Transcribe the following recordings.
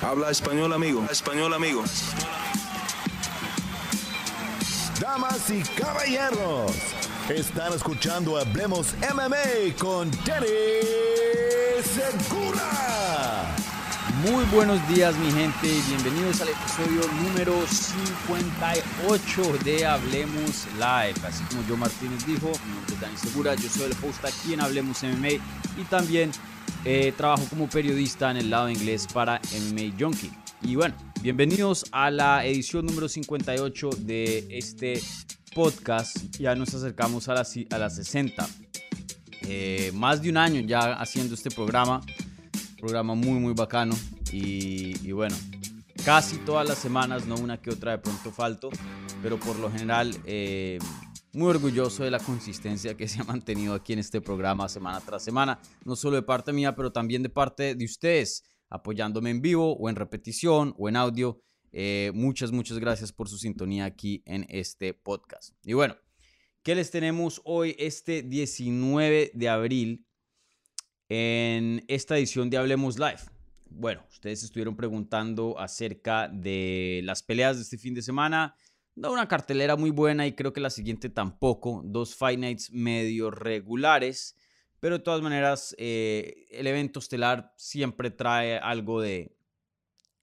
Habla español, amigo. español, amigo. Damas y caballeros, están escuchando Hablemos MMA con Danny Segura. Muy buenos días mi gente y bienvenidos al episodio número 58 de Hablemos Live. Así como yo Martínez dijo, mi nombre es Dani Segura, yo soy el host aquí en Hablemos MMA y también eh, trabajo como periodista en el lado inglés para MMA Junkie. Y bueno, bienvenidos a la edición número 58 de este podcast. Ya nos acercamos a las a la 60. Eh, más de un año ya haciendo este programa programa muy muy bacano y, bueno, casi todas las semanas, no una que otra de pronto falto, pero por lo general eh, muy orgulloso de la consistencia que se ha mantenido aquí en este programa semana tras semana, no solo de parte mía, pero también de parte de ustedes, apoyándome en vivo o en repetición o en audio. Eh, muchas, muchas gracias por su sintonía aquí en este podcast. Y bueno, ¿qué les tenemos hoy este 19 de abril? en esta edición de Hablemos Live. Bueno, ustedes estuvieron preguntando acerca de las peleas de este fin de semana. No una cartelera muy buena y creo que la siguiente tampoco. Dos Fight Nights medio regulares. Pero de todas maneras, eh, el evento estelar siempre trae algo de,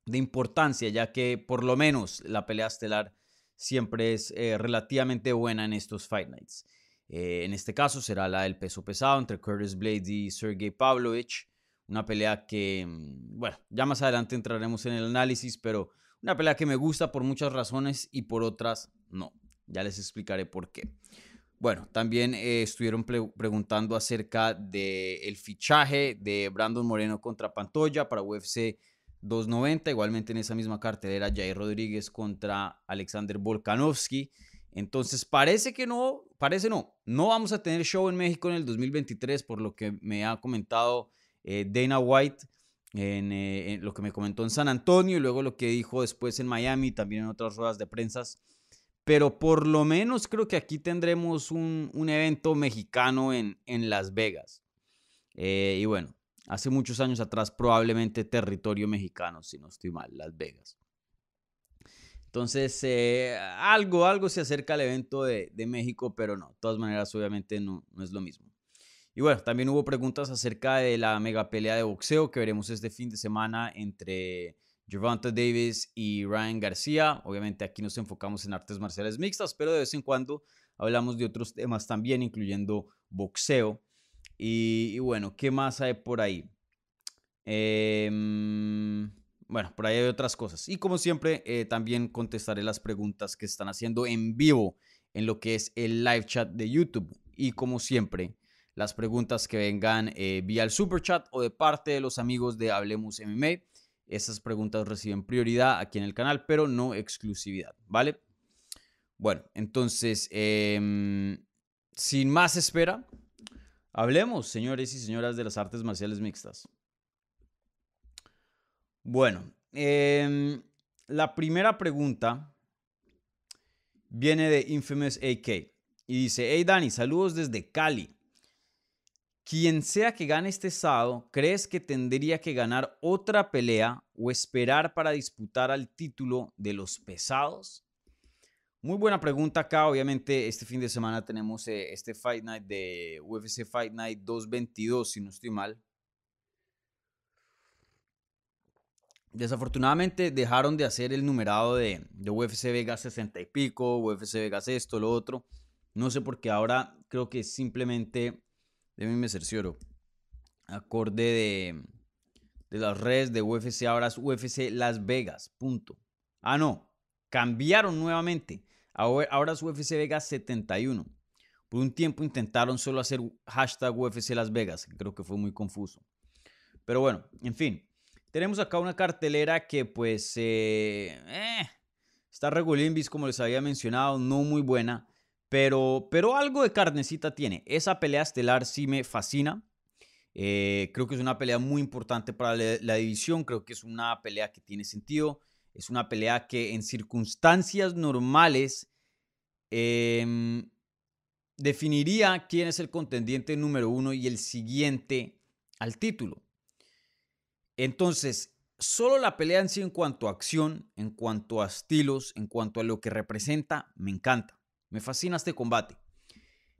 de, importancia, ya que por lo menos la pelea estelar siempre es eh, relativamente buena en estos Fight Nights. Eh, en este caso será la del peso pesado entre Curtis Blades y Sergey Pavlovich. Una pelea que, mm, bueno, ya más adelante entraremos en el análisis, pero una pelea que me gusta por muchas razones y por otras no. Ya les explicaré por qué. Bueno, también eh, estuvieron preguntando acerca del fichaje de Brandon Moreno contra Pantoya para UFC 290. Igualmente en esa misma cartelera, Jair Rodríguez contra Alexander Volkanovski. Entonces parece que no, parece no, no vamos a tener show en México en el 2023 por lo que me ha comentado eh, Dana White, eh, en, lo que me comentó en San Antonio y luego lo que dijo después en Miami, también en otras ruedas de prensa. Pero por lo menos creo que aquí tendremos un, evento mexicano en, en Las Vegas. Eh, y bueno, hace muchos años atrás probablemente territorio mexicano, si no estoy mal, Las Vegas. Entonces, eh, algo, algo se acerca al evento de, México, pero no, de todas maneras, obviamente no, no, es lo mismo. Y bueno, también hubo preguntas acerca de la mega pelea de boxeo que veremos este fin de semana entre Gervonta Davis y Ryan García. Obviamente aquí nos enfocamos en artes marciales mixtas, pero de vez en cuando hablamos de otros temas también, incluyendo boxeo. Y, bueno, ¿qué más hay por ahí? Eh, bueno, por ahí hay otras cosas. Y como siempre, eh, también contestaré las preguntas que están haciendo en vivo en lo que es el live chat de YouTube. Y como siempre, las preguntas que vengan eh, vía el super chat o de parte de los amigos de Hablemos MMA. Esas preguntas reciben prioridad aquí en el canal, pero no exclusividad, ¿vale? Bueno, entonces, em, sin más espera, hablemos, señores y señoras de las artes marciales mixtas. Bueno, em, la primera pregunta viene de Infamous AK y dice, hey Dani, saludos desde Cali. Quien sea que gane este sábado, ¿crees que tendría que ganar otra pelea o esperar para disputar al título de los pesados? Muy buena pregunta acá. Obviamente, este fin de semana tenemos eh, este Fight Night de UFC Fight Night 222, si no estoy mal. Desafortunadamente dejaron de hacer el numerado de, de UFC Vegas 60 y pico, UFC Vegas esto, lo otro. No sé por qué ahora creo que simplemente, de mí me cercioro, acorde de, de las redes de UFC, ahora es UFC Las Vegas, punto. Ah, no, cambiaron nuevamente. Ahora es UFC Vegas 71. Por un tiempo intentaron solo hacer hashtag UFC Las Vegas, creo que fue muy confuso. Pero bueno, en fin. Tenemos acá una cartelera que pues eh, eh, está regulimbis como les había mencionado, no muy buena, pero, pero algo de carnecita tiene. Esa pelea estelar sí me fascina. Eh, creo que es una pelea muy importante para la, división, creo que es una pelea que tiene sentido, es una pelea que en circunstancias normales em, definiría quién es el contendiente número uno y el siguiente al título. Entonces, solo la pelea en sí en cuanto a acción, en cuanto a estilos, en cuanto a lo que representa, me encanta. Me fascina este combate.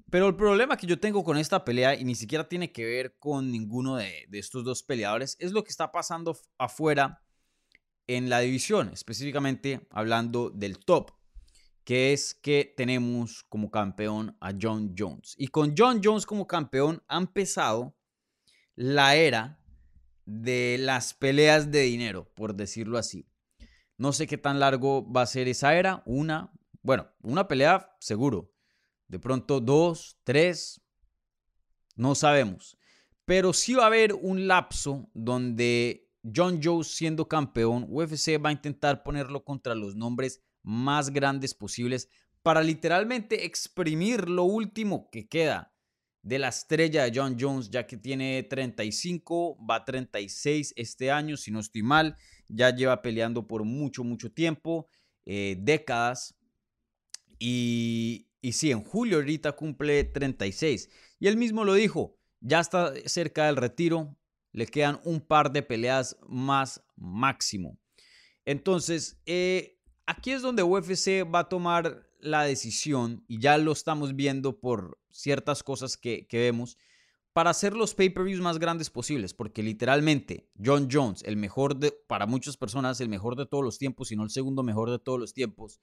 Pero el problema que yo tengo con esta pelea, y ni siquiera tiene que ver con ninguno de, estos dos peleadores, es lo que está pasando afuera en la división, específicamente hablando del top, que es que tenemos como campeón a John Jones. Y con John Jones como campeón ha empezado la era de las peleas de dinero, por decirlo así. No sé qué tan largo va a ser esa era. Una, bueno, una pelea seguro. De pronto dos, tres, no sabemos. Pero sí va a haber un lapso donde John Jones siendo campeón, UFC va a intentar ponerlo contra los nombres más grandes posibles para literalmente exprimir lo último que queda de la estrella de John Jones, ya que tiene 35, va 36 este año, si no estoy mal, ya lleva peleando por mucho, mucho tiempo, eh, décadas. Y, sí, en julio ahorita cumple 36. Y él mismo lo dijo, ya está cerca del retiro, le quedan un par de peleas más máximo. Entonces, eh, aquí es donde UFC va a tomar la decisión, y ya lo estamos viendo por ciertas cosas que, vemos, para hacer los pay-per-views más grandes posibles, porque literalmente John Jones, el mejor de, para muchas personas, el mejor de todos los tiempos, si no el segundo mejor de todos los tiempos,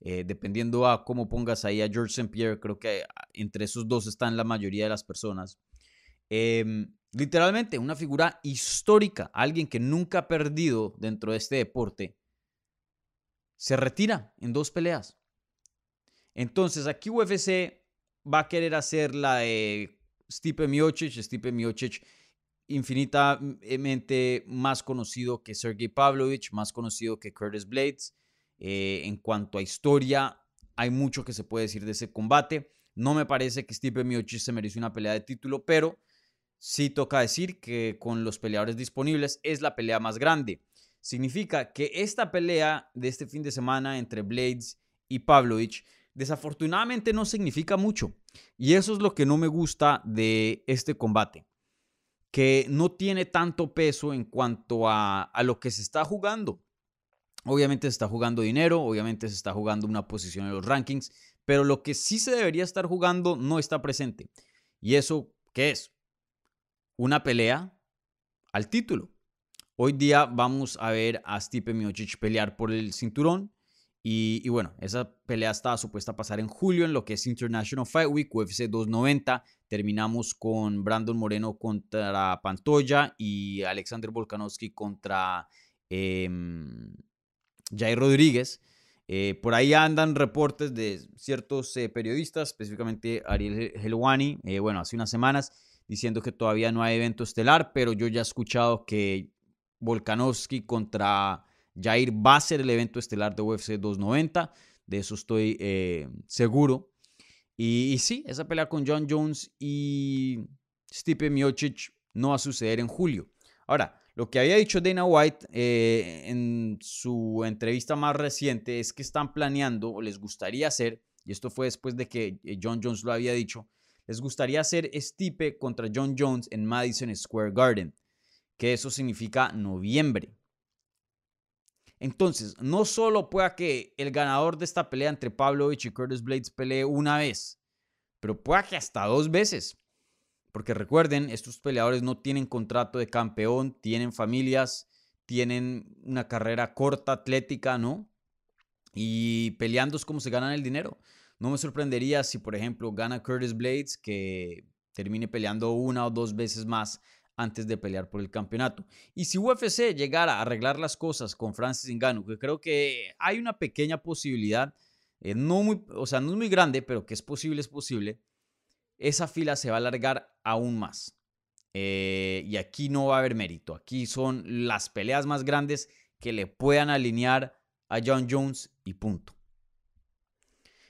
eh, dependiendo a cómo pongas ahí a George St. Pierre, creo que ah, entre esos dos están la mayoría de las personas. Em, literalmente una figura histórica, alguien que nunca ha perdido dentro de este deporte, se retira en dos peleas. Entonces, aquí UFC va a querer hacer la de Stipe Miocic, Stipe Miocic infinitamente más conocido que Sergey Pavlovich, más conocido que Curtis Blades. Eh, en cuanto a historia, hay mucho que se puede decir de ese combate. No me parece que Stipe Miocic se merece una pelea de título, pero sí toca decir que con los peleadores disponibles es la pelea más grande. Significa que esta pelea de este fin de semana entre Blades y Pavlovich desafortunadamente no significa mucho. Y eso es lo que no me gusta de este combate, que no tiene tanto peso en cuanto a, lo que se está jugando. Obviamente se está jugando dinero, obviamente se está jugando una posición en los rankings, pero lo que sí se debería estar jugando no está presente. ¿Y eso qué es? Una pelea al título. Hoy día vamos a ver a Stipe Miocic pelear por el cinturón. Y, bueno, esa pelea estaba supuesta a pasar en julio en lo que es International Fight Week, UFC 290. Terminamos con Brandon Moreno contra Pantoya y Alexander Volkanovski contra em, Jair Rodríguez. Eh, por ahí andan reportes de ciertos eh, periodistas, específicamente Ariel Helwani, eh, bueno, hace unas semanas, diciendo que todavía no hay evento estelar, pero yo ya he escuchado que Volkanovski contra Jair va a ser el evento estelar de UFC 290, de eso estoy seguro. Y, sí, esa pelea con John Jones y Stipe Miocic no va a suceder en julio. Ahora, lo que había dicho Dana White eh, en su entrevista más reciente es que están planeando o les gustaría hacer, y esto fue después de que eh, John Jones lo había dicho, les gustaría hacer Stipe contra John Jones en Madison Square Garden, que eso significa noviembre. Entonces, no solo pueda que el ganador de esta pelea entre Pavlovich y Curtis Blades pelee una vez, pero pueda que hasta dos veces. Porque recuerden, estos peleadores no tienen contrato de campeón, tienen familias, tienen una carrera corta, atlética, ¿no? Y peleando es como se ganan el dinero. No me sorprendería si, por ejemplo, gana Curtis Blades, que termine peleando una o dos veces más antes de pelear por el campeonato. Y si UFC llegara a arreglar las cosas con Francis Ngannou, que creo que hay una pequeña posibilidad, eh, no muy, o sea, no es muy grande, pero que es posible, es posible, esa fila se va a alargar aún más. Eh, y aquí no va a haber mérito. Aquí son las peleas más grandes que le puedan alinear a John Jones y punto.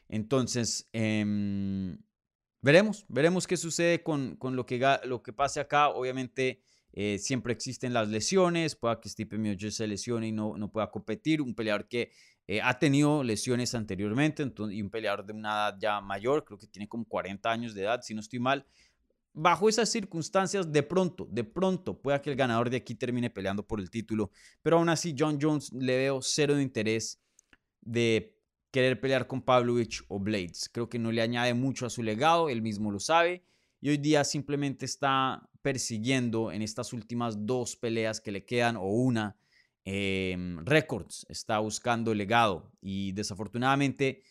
Entonces, eh, Veremos, veremos qué sucede con, lo, que, lo que pase acá. Obviamente eh, siempre existen las lesiones, pueda que Stipe Miocic se lesione y no, no pueda competir. Un peleador que eh, ha tenido lesiones anteriormente y un peleador de una edad ya mayor, creo que tiene como 40 años de edad, si no estoy mal. bajo esas circunstancias, de pronto, de pronto, pueda que el ganador de aquí termine peleando por el título. Pero aún así, John Jones le veo cero de interés de querer pelear con Pavlovich o Blades. Creo que no le añade mucho a su legado, él mismo lo sabe. Y hoy día simplemente está persiguiendo en estas últimas dos peleas que le quedan o una eh, récords. Está buscando el legado. Y desafortunadamente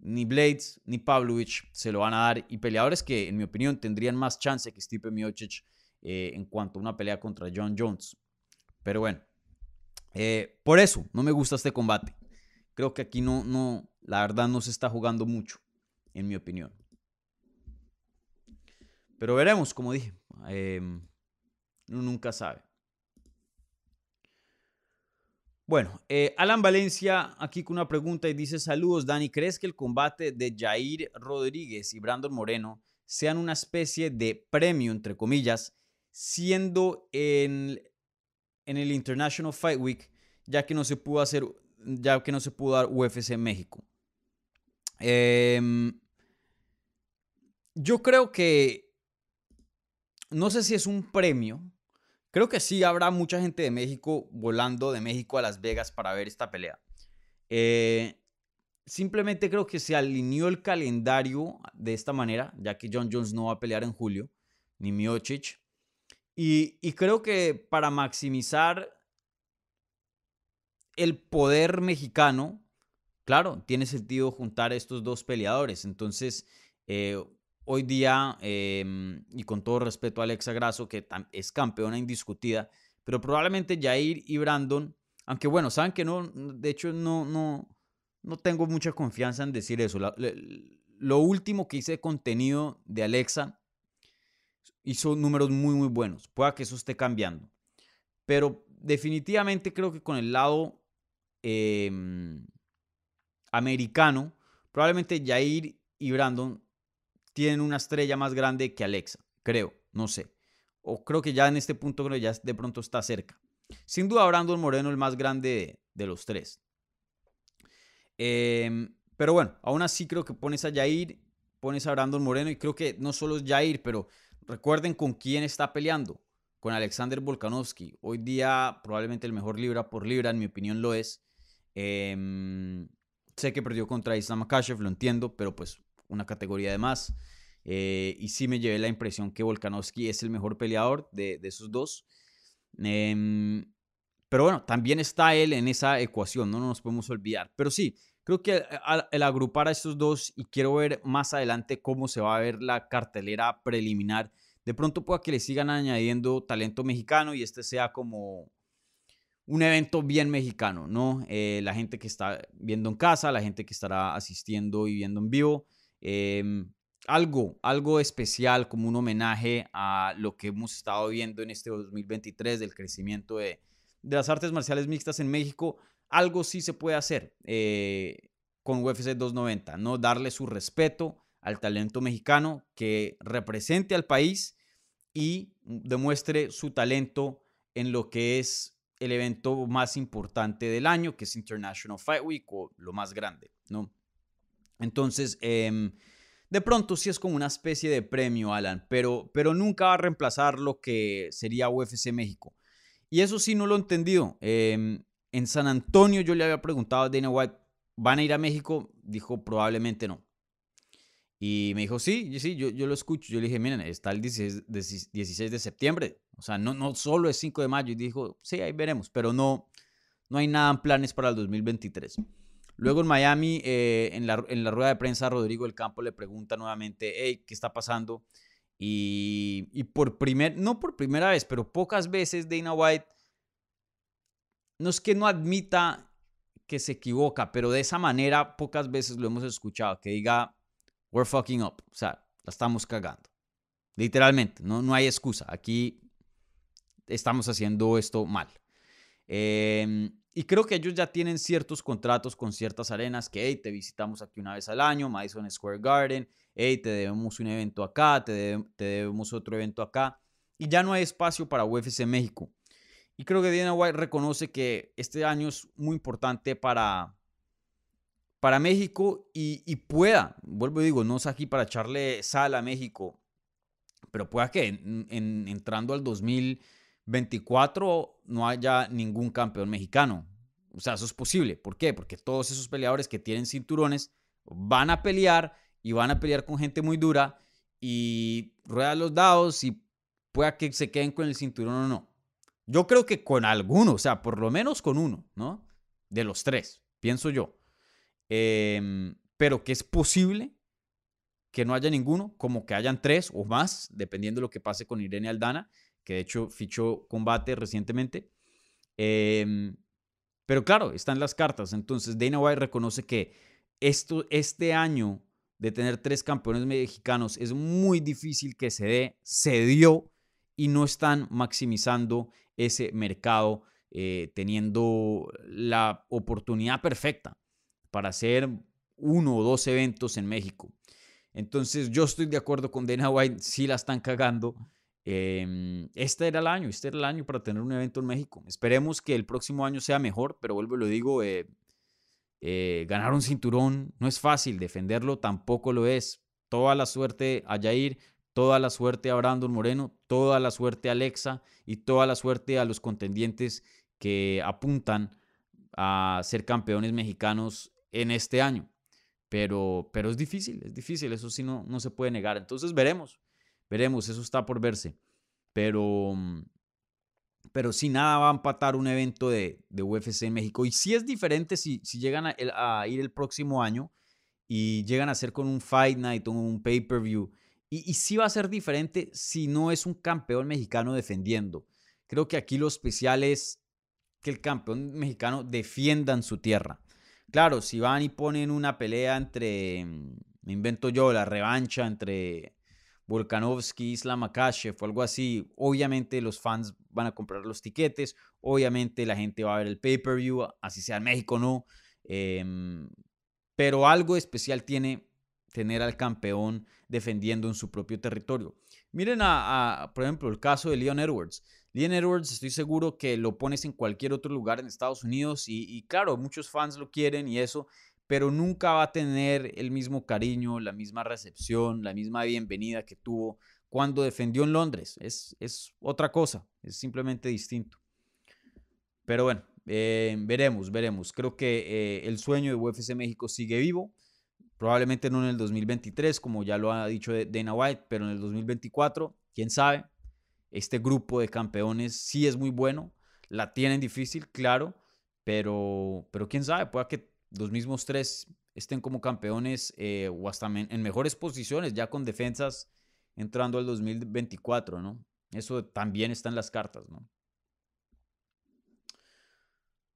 ni Blades ni Pavlovich se lo van a dar. Y peleadores que, en mi opinión, tendrían más chance que Stipe Miocic eh, en cuanto a una pelea contra John Jones. Pero bueno, eh, por eso no me gusta este combate. Creo que aquí no, no, la verdad no se está jugando mucho, en mi opinión. Pero veremos, como dije. Em, uno nunca sabe. Bueno, eh, Alan Valencia aquí con una pregunta y dice, saludos Dani, ¿crees que el combate de Jair Rodríguez y Brandon Moreno sean una especie de premio, entre comillas, siendo en, en el International Fight Week, ya que no se pudo hacer, ya que no se pudo dar UFC en México? Em, yo creo que, no sé si es un premio, Creo que sí habrá mucha gente de México volando de México a Las Vegas para ver esta pelea. Eh, simplemente creo que se alineó el calendario de esta manera, ya que John Jones no va a pelear en julio, ni Miocic. Y, creo que para maximizar el poder mexicano, claro, tiene sentido juntar estos dos peleadores. Entonces, eh, hoy día, em, y con todo respeto a Alexa Grasso, que es campeona indiscutida, pero probablemente Jair y Brandon, aunque bueno, saben que no, de hecho no, no, no tengo mucha confianza en decir eso. lo último que hice de contenido de Alexa hizo números muy, muy buenos. Pueda que eso esté cambiando. Pero definitivamente creo que con el lado em, americano, probablemente Jair y Brandon tienen una estrella más grande que Alexa, creo, no sé. O creo que ya en este punto creo ya de pronto está cerca. Sin duda Brandon Moreno el más grande de, los tres. Em, pero bueno, aún así creo que pones a Jair, pones a Brandon Moreno y creo que no solo es Jair, pero recuerden con quién está peleando. Con Alexander Volkanovski. Hoy día probablemente el mejor libra por libra, en mi opinión lo es. Em, sé que perdió contra Islam Makashev, lo entiendo, pero pues una categoría de más. Eh, y sí me llevé la impresión que Volkanovski es el mejor peleador de, esos dos. Em, pero bueno, también está él en esa ecuación, no nos podemos olvidar. Pero sí, creo que el agrupar a estos dos y quiero ver más adelante cómo se va a ver la cartelera preliminar, de pronto pueda que le sigan añadiendo talento mexicano y este sea como un evento bien mexicano, ¿no? Eh, la gente que está viendo en casa, la gente que estará asistiendo y viendo en vivo. Em, algo, algo especial como un homenaje a lo que hemos estado viendo en este 2023 del crecimiento de, las artes marciales mixtas en México, algo sí se puede hacer eh, con UFC 290, ¿no? Darle su respeto al talento mexicano que represente al país y demuestre su talento en lo que es el evento más importante del año, que es International Fight Week o lo más grande, ¿no? Entonces, em, de pronto sí es como una especie de premio, Alan, pero, pero nunca va a reemplazar lo que sería UFC México. Y eso sí no lo he entendido. Em, en San Antonio yo le había preguntado a Dana White, ¿van a ir a México? Dijo, probablemente no. Y me dijo, sí, sí, yo, yo lo escucho. Yo le dije, miren, está el 16 de, septiembre. O sea, no, no solo es 5 de mayo. Y dijo, sí, ahí veremos, pero no, no hay nada en planes para el 2023. Luego en Miami, eh, en, la, rueda de prensa, Rodrigo del Campo le pregunta nuevamente, hey, ¿qué está pasando? Y, por primer, no por primera vez, pero pocas veces Dana White, no es que no admita que se equivoca, pero de esa manera pocas veces lo hemos escuchado, que diga, we're fucking up, o sea, la estamos cagando. Literalmente, no, no hay excusa, aquí estamos haciendo esto mal. Eh, y creo que ellos ya tienen ciertos contratos con ciertas arenas que, te visitamos aquí una vez al año, Madison Square Garden, hey, te debemos un evento acá, te, debemos otro evento acá. Y ya no hay espacio para UFC México. Y creo que Dana White reconoce que este año es muy importante para, para México y, pueda, vuelvo y digo, no es aquí para echarle sal a México, pero pueda que entrando al 2024 no haya ningún campeón mexicano. O sea, eso es posible. ¿Por qué? Porque todos esos peleadores que tienen cinturones van a pelear y van a pelear con gente muy dura y ruedan los dados y pueda que se queden con el cinturón o no. Yo creo que con alguno, o sea, por lo menos con uno, ¿no? De los tres, pienso yo. Em, pero que es posible que no haya ninguno, como que hayan tres o más, dependiendo de lo que pase con Irene Aldana, que de hecho fichó combate recientemente. Em, pero claro, están las cartas. Entonces Dana White reconoce que esto, este año de tener tres campeones mexicanos es muy difícil que se dé, se dio y no están maximizando ese mercado eh, teniendo la oportunidad perfecta para hacer uno o dos eventos en México. Entonces yo estoy de acuerdo con Dana White, si la están cagando. Em, este era el año, este era el año para tener un evento en México. Esperemos que el próximo año sea mejor, pero vuelvo y lo digo, eh, eh, ganar un cinturón no es fácil, defenderlo tampoco lo es. Toda la suerte a Jair, toda la suerte a Brandon Moreno, toda la suerte a Alexa y toda la suerte a los contendientes que apuntan a ser campeones mexicanos en este año. Pero, pero es difícil, es difícil, eso sí no, no se puede negar. Entonces veremos, veremos, eso está por verse. Pero, pero si nada va a empatar un evento de, de UFC en México. Y sí es diferente si, si llegan a, ir el próximo año y llegan a ser con un Fight Night o un pay-per-view. Y, y sí va a ser diferente si no es un campeón mexicano defendiendo. Creo que aquí lo especial es que el campeón mexicano defienda en su tierra. Claro, si van y ponen una pelea entre, mm, me invento yo, la revancha entre Volkanovski, Islam Akashev o algo así, obviamente los fans van a comprar los tiquetes, obviamente la gente va a ver el pay-per-view, así sea en México no, em, pero algo especial tiene tener al campeón defendiendo en su propio territorio. Miren, a, por ejemplo, el caso de Leon Edwards. Leon Edwards, estoy seguro que lo pones en cualquier otro lugar en Estados Unidos y, claro, muchos fans lo quieren y eso, pero nunca va a tener el mismo cariño, la misma recepción, la misma bienvenida que tuvo cuando defendió en Londres. Es, es otra cosa, es simplemente distinto. Pero bueno, eh, veremos, veremos. Creo que eh, el sueño de UFC México sigue vivo. Probablemente no en el 2023, como ya lo ha dicho Dana White, pero en el 2024, quién sabe este grupo de campeones sí es muy bueno, la tienen difícil, claro, pero, pero quién sabe, pueda que los mismos tres estén como campeones eh, o hasta en mejores posiciones, ya con defensas entrando al 2024, ¿no? Eso también está en las cartas, ¿no?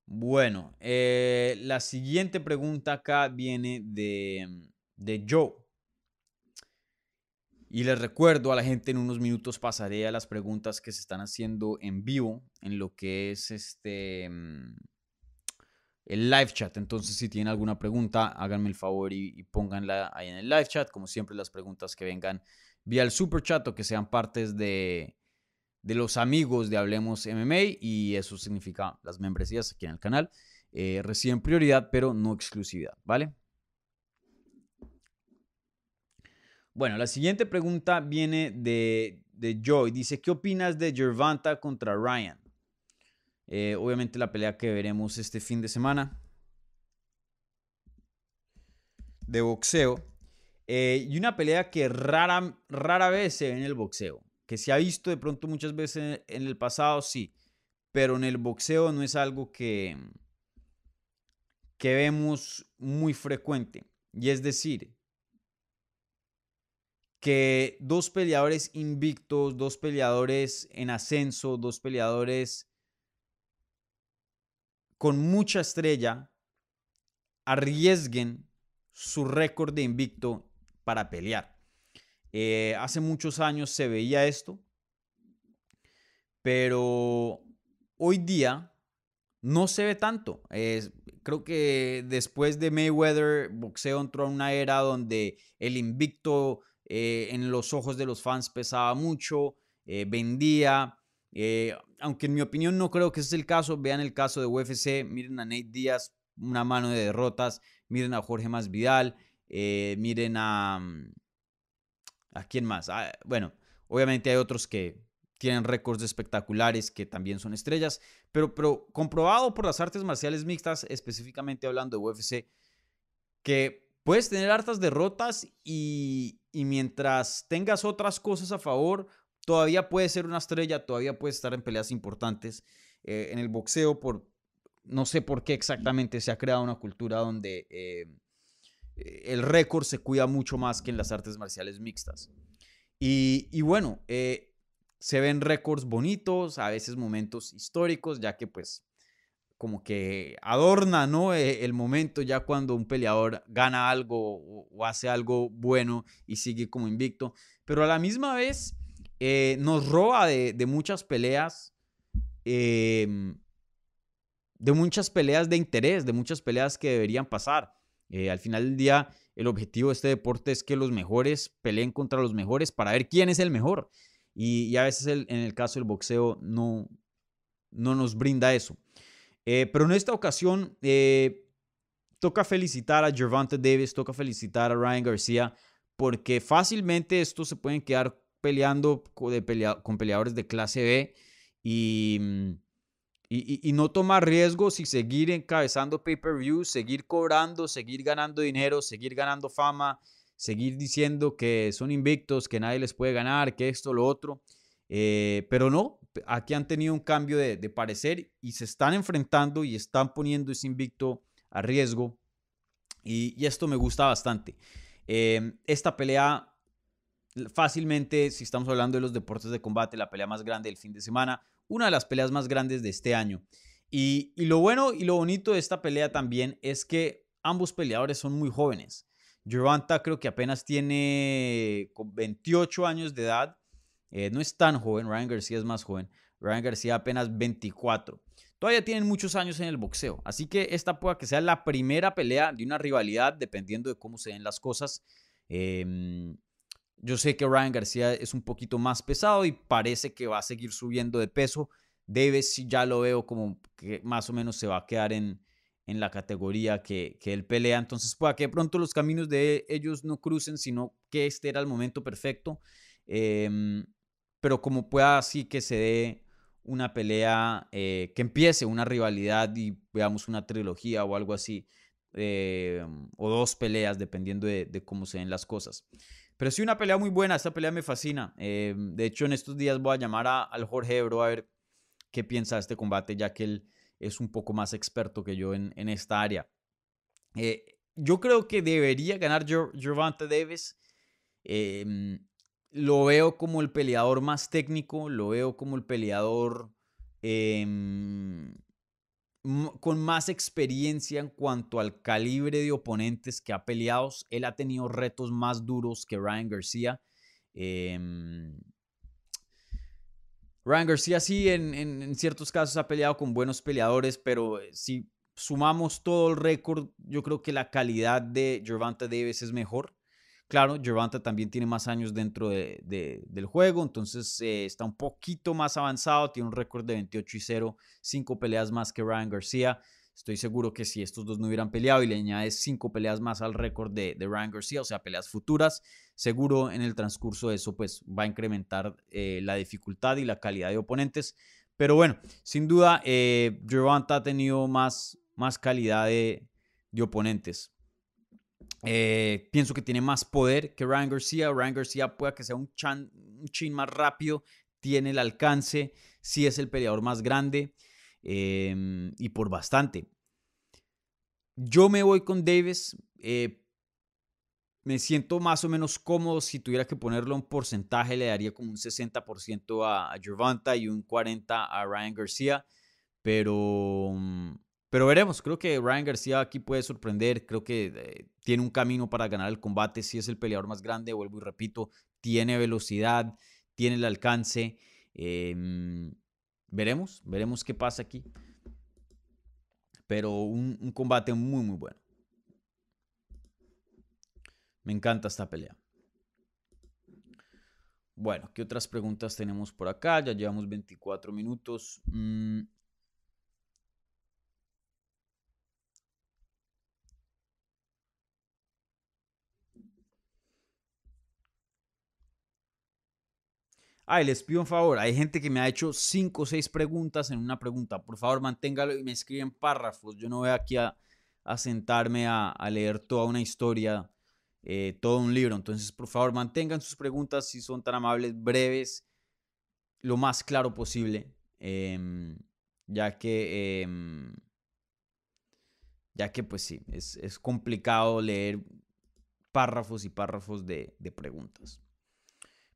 Bueno, eh, la siguiente pregunta acá viene de, de Joe. Y les recuerdo a la gente en unos minutos pasaré a las preguntas que se están haciendo en vivo en lo que es este mm, el live chat. Entonces, si tienen alguna pregunta, háganme el favor y, pónganla ahí en el live chat. Como siempre, las preguntas que vengan vía el super chat o que sean partes de, de los amigos de Hablemos MMA y eso significa las membresías aquí en el canal. Eh, reciben prioridad, pero no exclusividad, ¿vale? Bueno, la siguiente pregunta viene de, de Joy. Dice, ¿qué opinas de Gervanta contra Ryan? Eh, obviamente la pelea que veremos este fin de semana de boxeo. Eh, y una pelea que rara, rara vez se ve en el boxeo. Que se ha visto de pronto muchas veces en el pasado, sí. Pero en el boxeo no es algo que, que vemos muy frecuente. Y es decir, que dos peleadores invictos, dos peleadores en ascenso, dos peleadores con mucha estrella arriesguen su récord de invicto para pelear. Eh, hace muchos años se veía esto, pero hoy día no se ve tanto. creo que después de Mayweather, boxeo entró a una era donde el invicto eh, en los ojos de los fans pesaba mucho, eh, vendía. Eh, aunque en mi opinión no creo que ese es el caso, vean el caso de UFC, miren a Nate Díaz, una mano de derrotas, miren a Jorge Masvidal, miren a... Mm, ¿A quién más? Ah, bueno, Obviamente hay otros que tienen récords espectaculares que también son estrellas, pero, pero comprobado por las artes marciales mixtas, específicamente hablando de UFC, que puedes tener hartas derrotas y, y mientras tengas otras cosas a favor, todavía puedes ser una estrella, todavía puedes estar en peleas importantes. Eh, en el boxeo, por, no sé por qué exactamente se ha creado una cultura donde eh, el récord se cuida mucho más que en las artes marciales mixtas. Y, y bueno, eh, se ven récords bonitos, a veces momentos históricos, ya que pues como que adorna, ¿no? E, el momento ya cuando un peleador gana algo o, hace algo bueno y sigue como invicto, pero a la misma vez eh, nos roba de, muchas peleas, em, de muchas peleas de interés, de muchas peleas que deberían pasar. Eh, al final del día, el objetivo de este deporte es que los mejores peleen contra los mejores para ver quién es el mejor. Y, a veces en el caso del boxeo no, no nos brinda eso. Eh, pero en esta ocasión toca felicitar a Gervonta Davis, toca felicitar a Ryan García, porque fácilmente estos se pueden quedar peleando con peleadores de clase B mm, y, y, no tomar riesgos y seguir encabezando pay-per-view, seguir cobrando, seguir ganando dinero, seguir ganando fama, seguir diciendo que son invictos, que nadie les puede ganar, que esto, lo otro. Eh, pero no, aquí han tenido un cambio de, parecer y se están enfrentando y están poniendo ese invicto a riesgo. Y, esto me gusta bastante. Eh, esta pelea, fácilmente, si estamos hablando de los deportes de combate, la pelea más grande del fin de semana, una de las peleas más grandes de este año. Y, y lo bueno y lo bonito de esta pelea también es que ambos peleadores son muy jóvenes. Gervonta creo que apenas tiene 28 años de edad. Eh, no es tan joven, Ryan García es más joven. Ryan García apenas 24. Todavía tienen muchos años en el boxeo, así que esta pueda que sea la primera pelea de una rivalidad, dependiendo de cómo se den las cosas. Em, yo sé que Ryan García es un poquito más pesado y parece que va a seguir subiendo de peso. Davis sí ya lo veo como que más o menos se va a quedar en, en la categoría que, él pelea. Entonces, pueda que de pronto los caminos de ellos no crucen, sino que este era el momento perfecto. Em, pero como pueda así que se dé una pelea, eh, que empiece una rivalidad y veamos una trilogía o algo así, em, o dos peleas, dependiendo de, cómo se den las cosas. Pero sí, una pelea muy buena, esta pelea me fascina. Em, de hecho, en estos días voy a llamar a, al Jorge Ebro a ver qué piensa de este combate, ya que él es un poco más experto que yo en, esta área. Eh, yo creo que debería ganar Gervonta Davis. Em, lo veo como el peleador más técnico, lo veo como el peleador em, con más experiencia en cuanto al calibre de oponentes que ha peleado. Él ha tenido retos más duros que Ryan García. Em, Ryan García sí, en, ciertos casos ha peleado con buenos peleadores, pero eh, si sumamos todo el récord, yo creo que la calidad de Gervonta Davis es mejor. Claro, Gervonta también tiene más años dentro del juego, entonces eh, está un poquito más avanzado, tiene un récord de 28 y 0, 5 peleas más que Ryan García. Estoy seguro que si estos dos no hubieran peleado y le añades cinco peleas más al récord de, de, Ryan García, o sea, peleas futuras, seguro en el transcurso de eso pues va a incrementar eh, la dificultad y la calidad de oponentes. Pero bueno, sin duda, eh, ha tenido más, más calidad de, oponentes. Eh, pienso que tiene más poder que Ryan García. Ryan García puede que sea un, chan, un chin más rápido, tiene el alcance, sí es el peleador más grande. Em, y por bastante. Yo me voy con Davis. Eh, me siento más o menos cómodo. Si tuviera que ponerlo en porcentaje, le daría como un 60% a, a Gervonta y un 40% a Ryan García. Pero, mm, pero veremos. Creo que Ryan García aquí puede sorprender. Creo que eh, tiene un camino para ganar el combate. Si es el peleador más grande, vuelvo y repito, tiene velocidad, tiene el alcance. Eh, Veremos, veremos qué pasa aquí. Pero un, combate muy, muy bueno. Me encanta esta pelea. Bueno, ¿qué otras preguntas tenemos por acá? Ya llevamos 24 minutos. Mm. Ay, les pido un favor, hay gente que me ha hecho cinco o seis preguntas en una pregunta. Por favor, manténgalo y me escriben párrafos. Yo no voy aquí a, sentarme a, leer toda una historia, eh, todo un libro. Entonces, por favor, mantengan sus preguntas si son tan amables, breves, lo más claro posible. Em, ya que, em, ya que pues sí, es, complicado leer párrafos y párrafos de preguntas.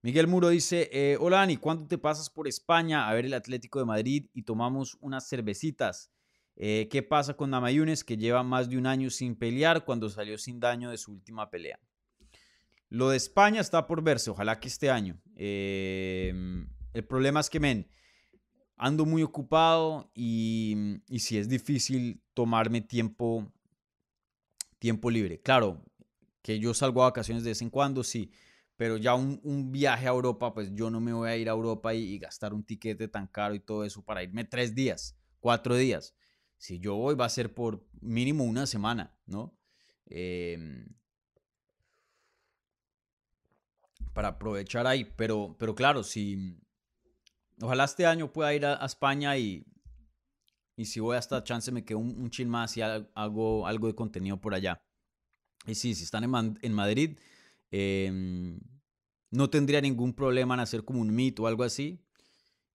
Miguel Muro dice, eh, hola Ani, ¿cuándo te pasas por España a ver el Atlético de Madrid y tomamos unas cervecitas? Eh, ¿Qué pasa con Namayunes que lleva más de un año sin pelear cuando salió sin daño de su última pelea? Lo de España está por verse, ojalá que este año. Em, el problema es que, men, ando muy ocupado y, y si es difícil tomarme tiempo, tiempo libre. Claro, que yo salgo a vacaciones de vez en cuando, sí pero ya un, viaje a Europa, pues yo no me voy a ir a Europa y, gastar un tiquete tan caro y todo eso para irme tres días, cuatro días. Si yo voy va a ser por mínimo una semana, ¿no? Em, para aprovechar ahí, pero, pero claro, si ojalá este año pueda ir a, España y, y si voy hasta chance me quedo un, un chill más y hago algo de contenido por allá. Y sí, si están en Madrid, Em, no tendría ningún problema en hacer como un meet o algo así.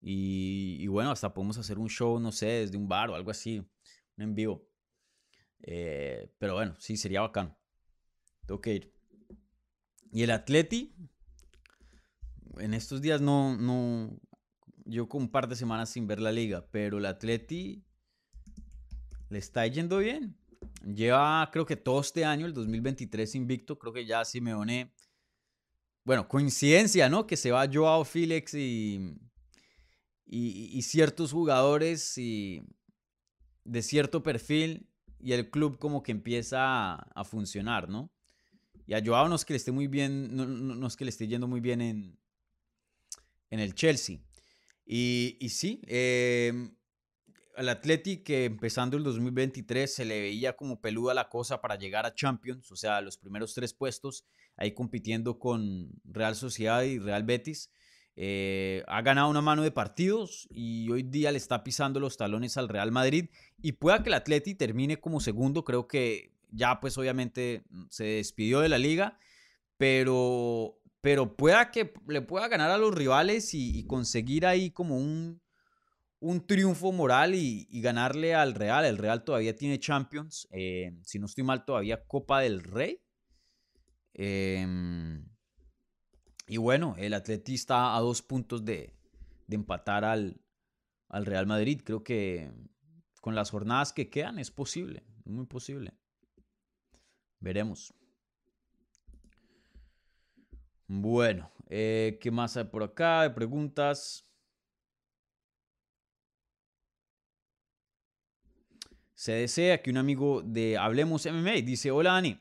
Y, bueno, hasta podemos hacer un show, no sé, desde un bar o algo así, un en vivo. Eh, pero bueno, sí, sería bacán. Tengo que ir. Y el Atleti, en estos días no, no, yo con un par de semanas sin ver la liga, pero el Atleti le está yendo bien. Lleva, creo que todo este año, el 2023 invicto, creo que ya Simeone. Bueno, coincidencia, ¿no? Que se va Joao Félix y, y, ciertos jugadores y de cierto perfil y el club como que empieza a, funcionar, ¿no? Y a Joao no es que le esté muy bien, no, no, es que le esté yendo muy bien en, en el Chelsea. Y, y sí, eh, al Atleti que empezando el 2023 se le veía como peluda la cosa para llegar a Champions, o sea, los primeros tres puestos, ahí compitiendo con Real Sociedad y Real Betis. Eh, ha ganado una mano de partidos y hoy día le está pisando los talones al Real Madrid y pueda que el Atleti termine como segundo, creo que ya pues obviamente se despidió de la liga, pero, pero pueda que le pueda ganar a los rivales y conseguir ahí como un, un triunfo moral y, ganarle al Real. El Real todavía tiene Champions. Eh, si no estoy mal, todavía Copa del Rey. Em, y bueno, el Atleti está a dos puntos de, empatar al, al, Real Madrid. Creo que con las jornadas que quedan es posible, muy posible. Veremos. Bueno, eh, ¿qué más hay por acá de preguntas? Se desea que un amigo de Hablemos MMA dice, hola Dani,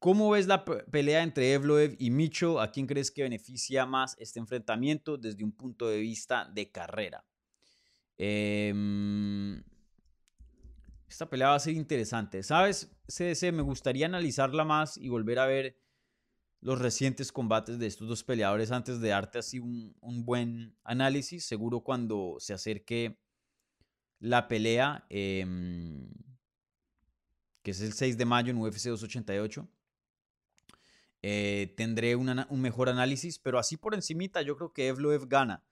¿cómo ves la pelea entre Evloev y Micho? ¿A quién crees que beneficia más este enfrentamiento desde un punto de vista de carrera? Em, esta pelea va a ser interesante. ¿Sabes? CDC, me gustaría analizarla más y volver a ver los recientes combates de estos dos peleadores antes de darte así un, un buen análisis. Seguro cuando se acerque la pelea, em, que es el 6 de mayo en UFC 288. Eh, tendré un mejor análisis, pero así por encimita yo creo que Evloev gana.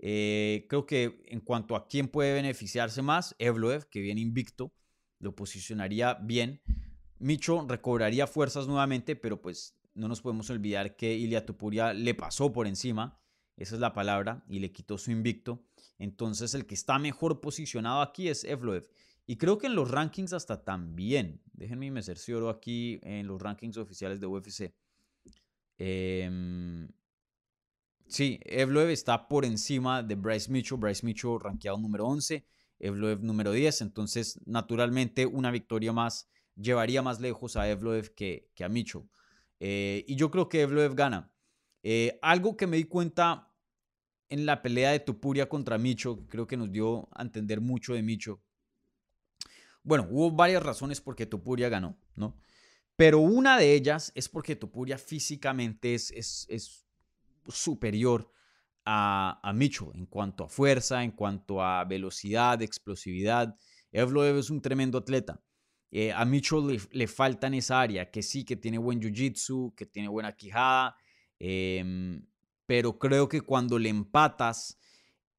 Eh, creo que en cuanto a quién puede beneficiarse más, Evloev, que viene invicto, lo posicionaría bien. Micho recobraría fuerzas nuevamente, pero pues no nos podemos olvidar que Ilia Tupuria le pasó por encima, esa es la palabra, y le quitó su invicto. Entonces el que está mejor posicionado aquí es Evloev. Y creo que en los rankings hasta también. Déjenme me cercioro aquí en los rankings oficiales de UFC. Em, sí, Evloev está por encima de Bryce Mitchell. Bryce Mitchell rankeado número 11, Evloev número 10. Entonces, naturalmente, una victoria más llevaría más lejos a Evloev que, a Mitchell. Eh, y yo creo que Evloev gana. Eh, algo que me di cuenta en la pelea de Tupuria contra Micho, creo que nos dio a entender mucho de Micho. Bueno, hubo varias razones por qué Tupuria ganó, ¿no? Pero una de ellas es porque Tupuria físicamente es, es, superior a, a Mitchell en cuanto a fuerza, en cuanto a velocidad, explosividad. Evloev es un tremendo atleta. Eh, a Mitchell le, le, falta en esa área, que sí, que tiene buen jiu-jitsu, que tiene buena quijada, em, pero creo que cuando le empatas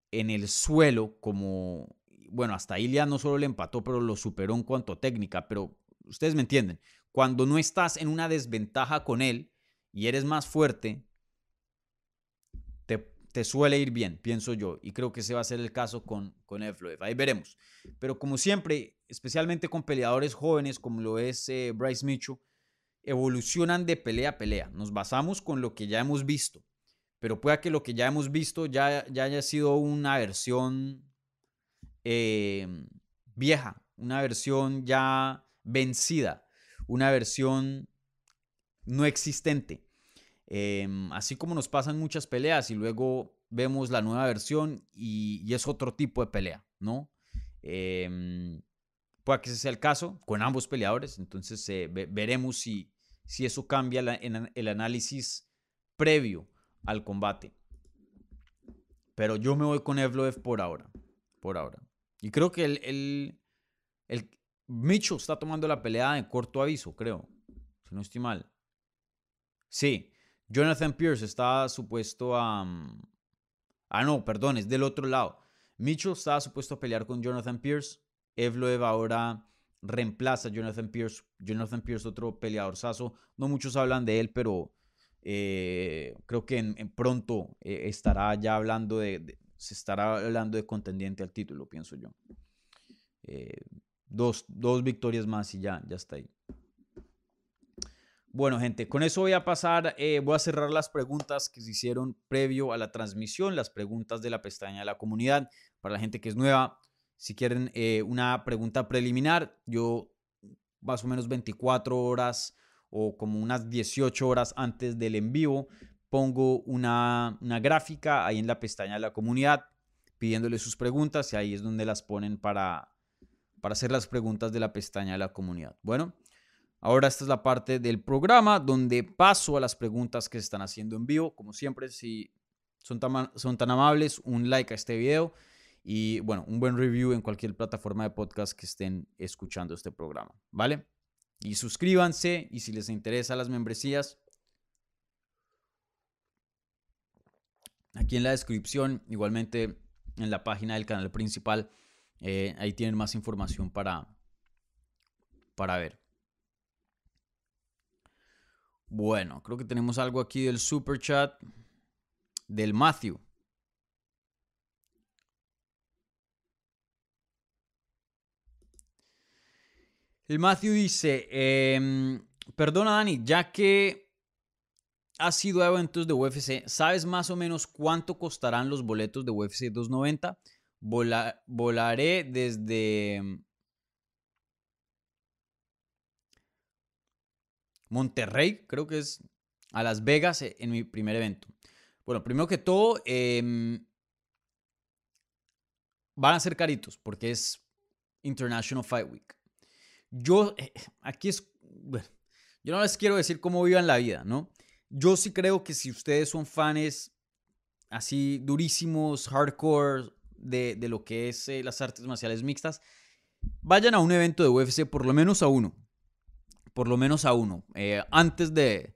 en el suelo, como, bueno, hasta Ilya no solo le empató, pero lo superó en cuanto a técnica, pero ustedes me entienden, cuando no estás en una desventaja con él y eres más fuerte, te, suele ir bien, pienso yo, y creo que ese va a ser el caso con, con Evloev, ahí veremos. Pero como siempre, especialmente con peleadores jóvenes como lo es eh, Bryce Mitchell, evolucionan de pelea a pelea. Nos basamos con lo que ya hemos visto, pero pueda que lo que ya hemos visto ya, ya haya sido una versión eh, vieja, una versión ya vencida, una versión no existente. Em, así como nos pasan muchas peleas y luego vemos la nueva versión y, es otro tipo de pelea, ¿no? Eh, puede que ese sea el caso con ambos peleadores, entonces eh, veremos si, si eso cambia en el análisis previo al combate. Pero yo me voy con Evloev por ahora, por ahora. Y creo que el, el, el Mitchell está tomando la pelea en corto aviso, creo, si no estoy mal. Sí, Jonathan Pierce está supuesto a... Mm, ah, no, perdón, es del otro lado. Mitchell está supuesto a pelear con Jonathan Pierce. Evloev ahora reemplaza a Jonathan Pierce. Jonathan Pierce, otro peleador saso. No muchos hablan de él, pero eh, creo que en, pronto eh, estará ya hablando de, Se estará hablando de contendiente al título, pienso yo. Eh, dos, dos victorias más y ya, ya está ahí. Bueno, gente, con eso voy a pasar, eh, voy a cerrar las preguntas que se hicieron previo a la transmisión, las preguntas de la pestaña de la comunidad. Para la gente que es nueva, si quieren eh, una pregunta preliminar, yo más o menos 24 horas o como unas 18 horas antes del en vivo, pongo una, una gráfica ahí en la pestaña de la comunidad pidiéndole sus preguntas y ahí es donde las ponen para, para hacer las preguntas de la pestaña de la comunidad. Bueno. Ahora esta es la parte del programa donde paso a las preguntas que se están haciendo en vivo. Como siempre, si son tan, son tan amables, un like a este video y bueno, un buen review en cualquier plataforma de podcast que estén escuchando este programa, ¿vale? Y suscríbanse y si les interesa las membresías, aquí en la descripción, igualmente en la página del canal principal, eh, ahí tienen más información para, para ver. Bueno, creo que tenemos algo aquí del super chat del Matthew. El Matthew dice, em, perdona Dani, ya que has sido a eventos de UFC, ¿sabes más o menos cuánto costarán los boletos de UFC 290? volaré desde Monterrey, creo que es a Las Vegas eh, en mi primer evento. Bueno, primero que todo, em, van a ser caritos porque es International Fight Week. Yo, eh, aquí es, bueno, yo no les quiero decir cómo vivan la vida, ¿no? Yo sí creo que si ustedes son fans así durísimos, hardcore de, lo que es eh, las artes marciales mixtas, vayan a un evento de UFC, por lo menos a uno por lo menos a uno, eh, antes de,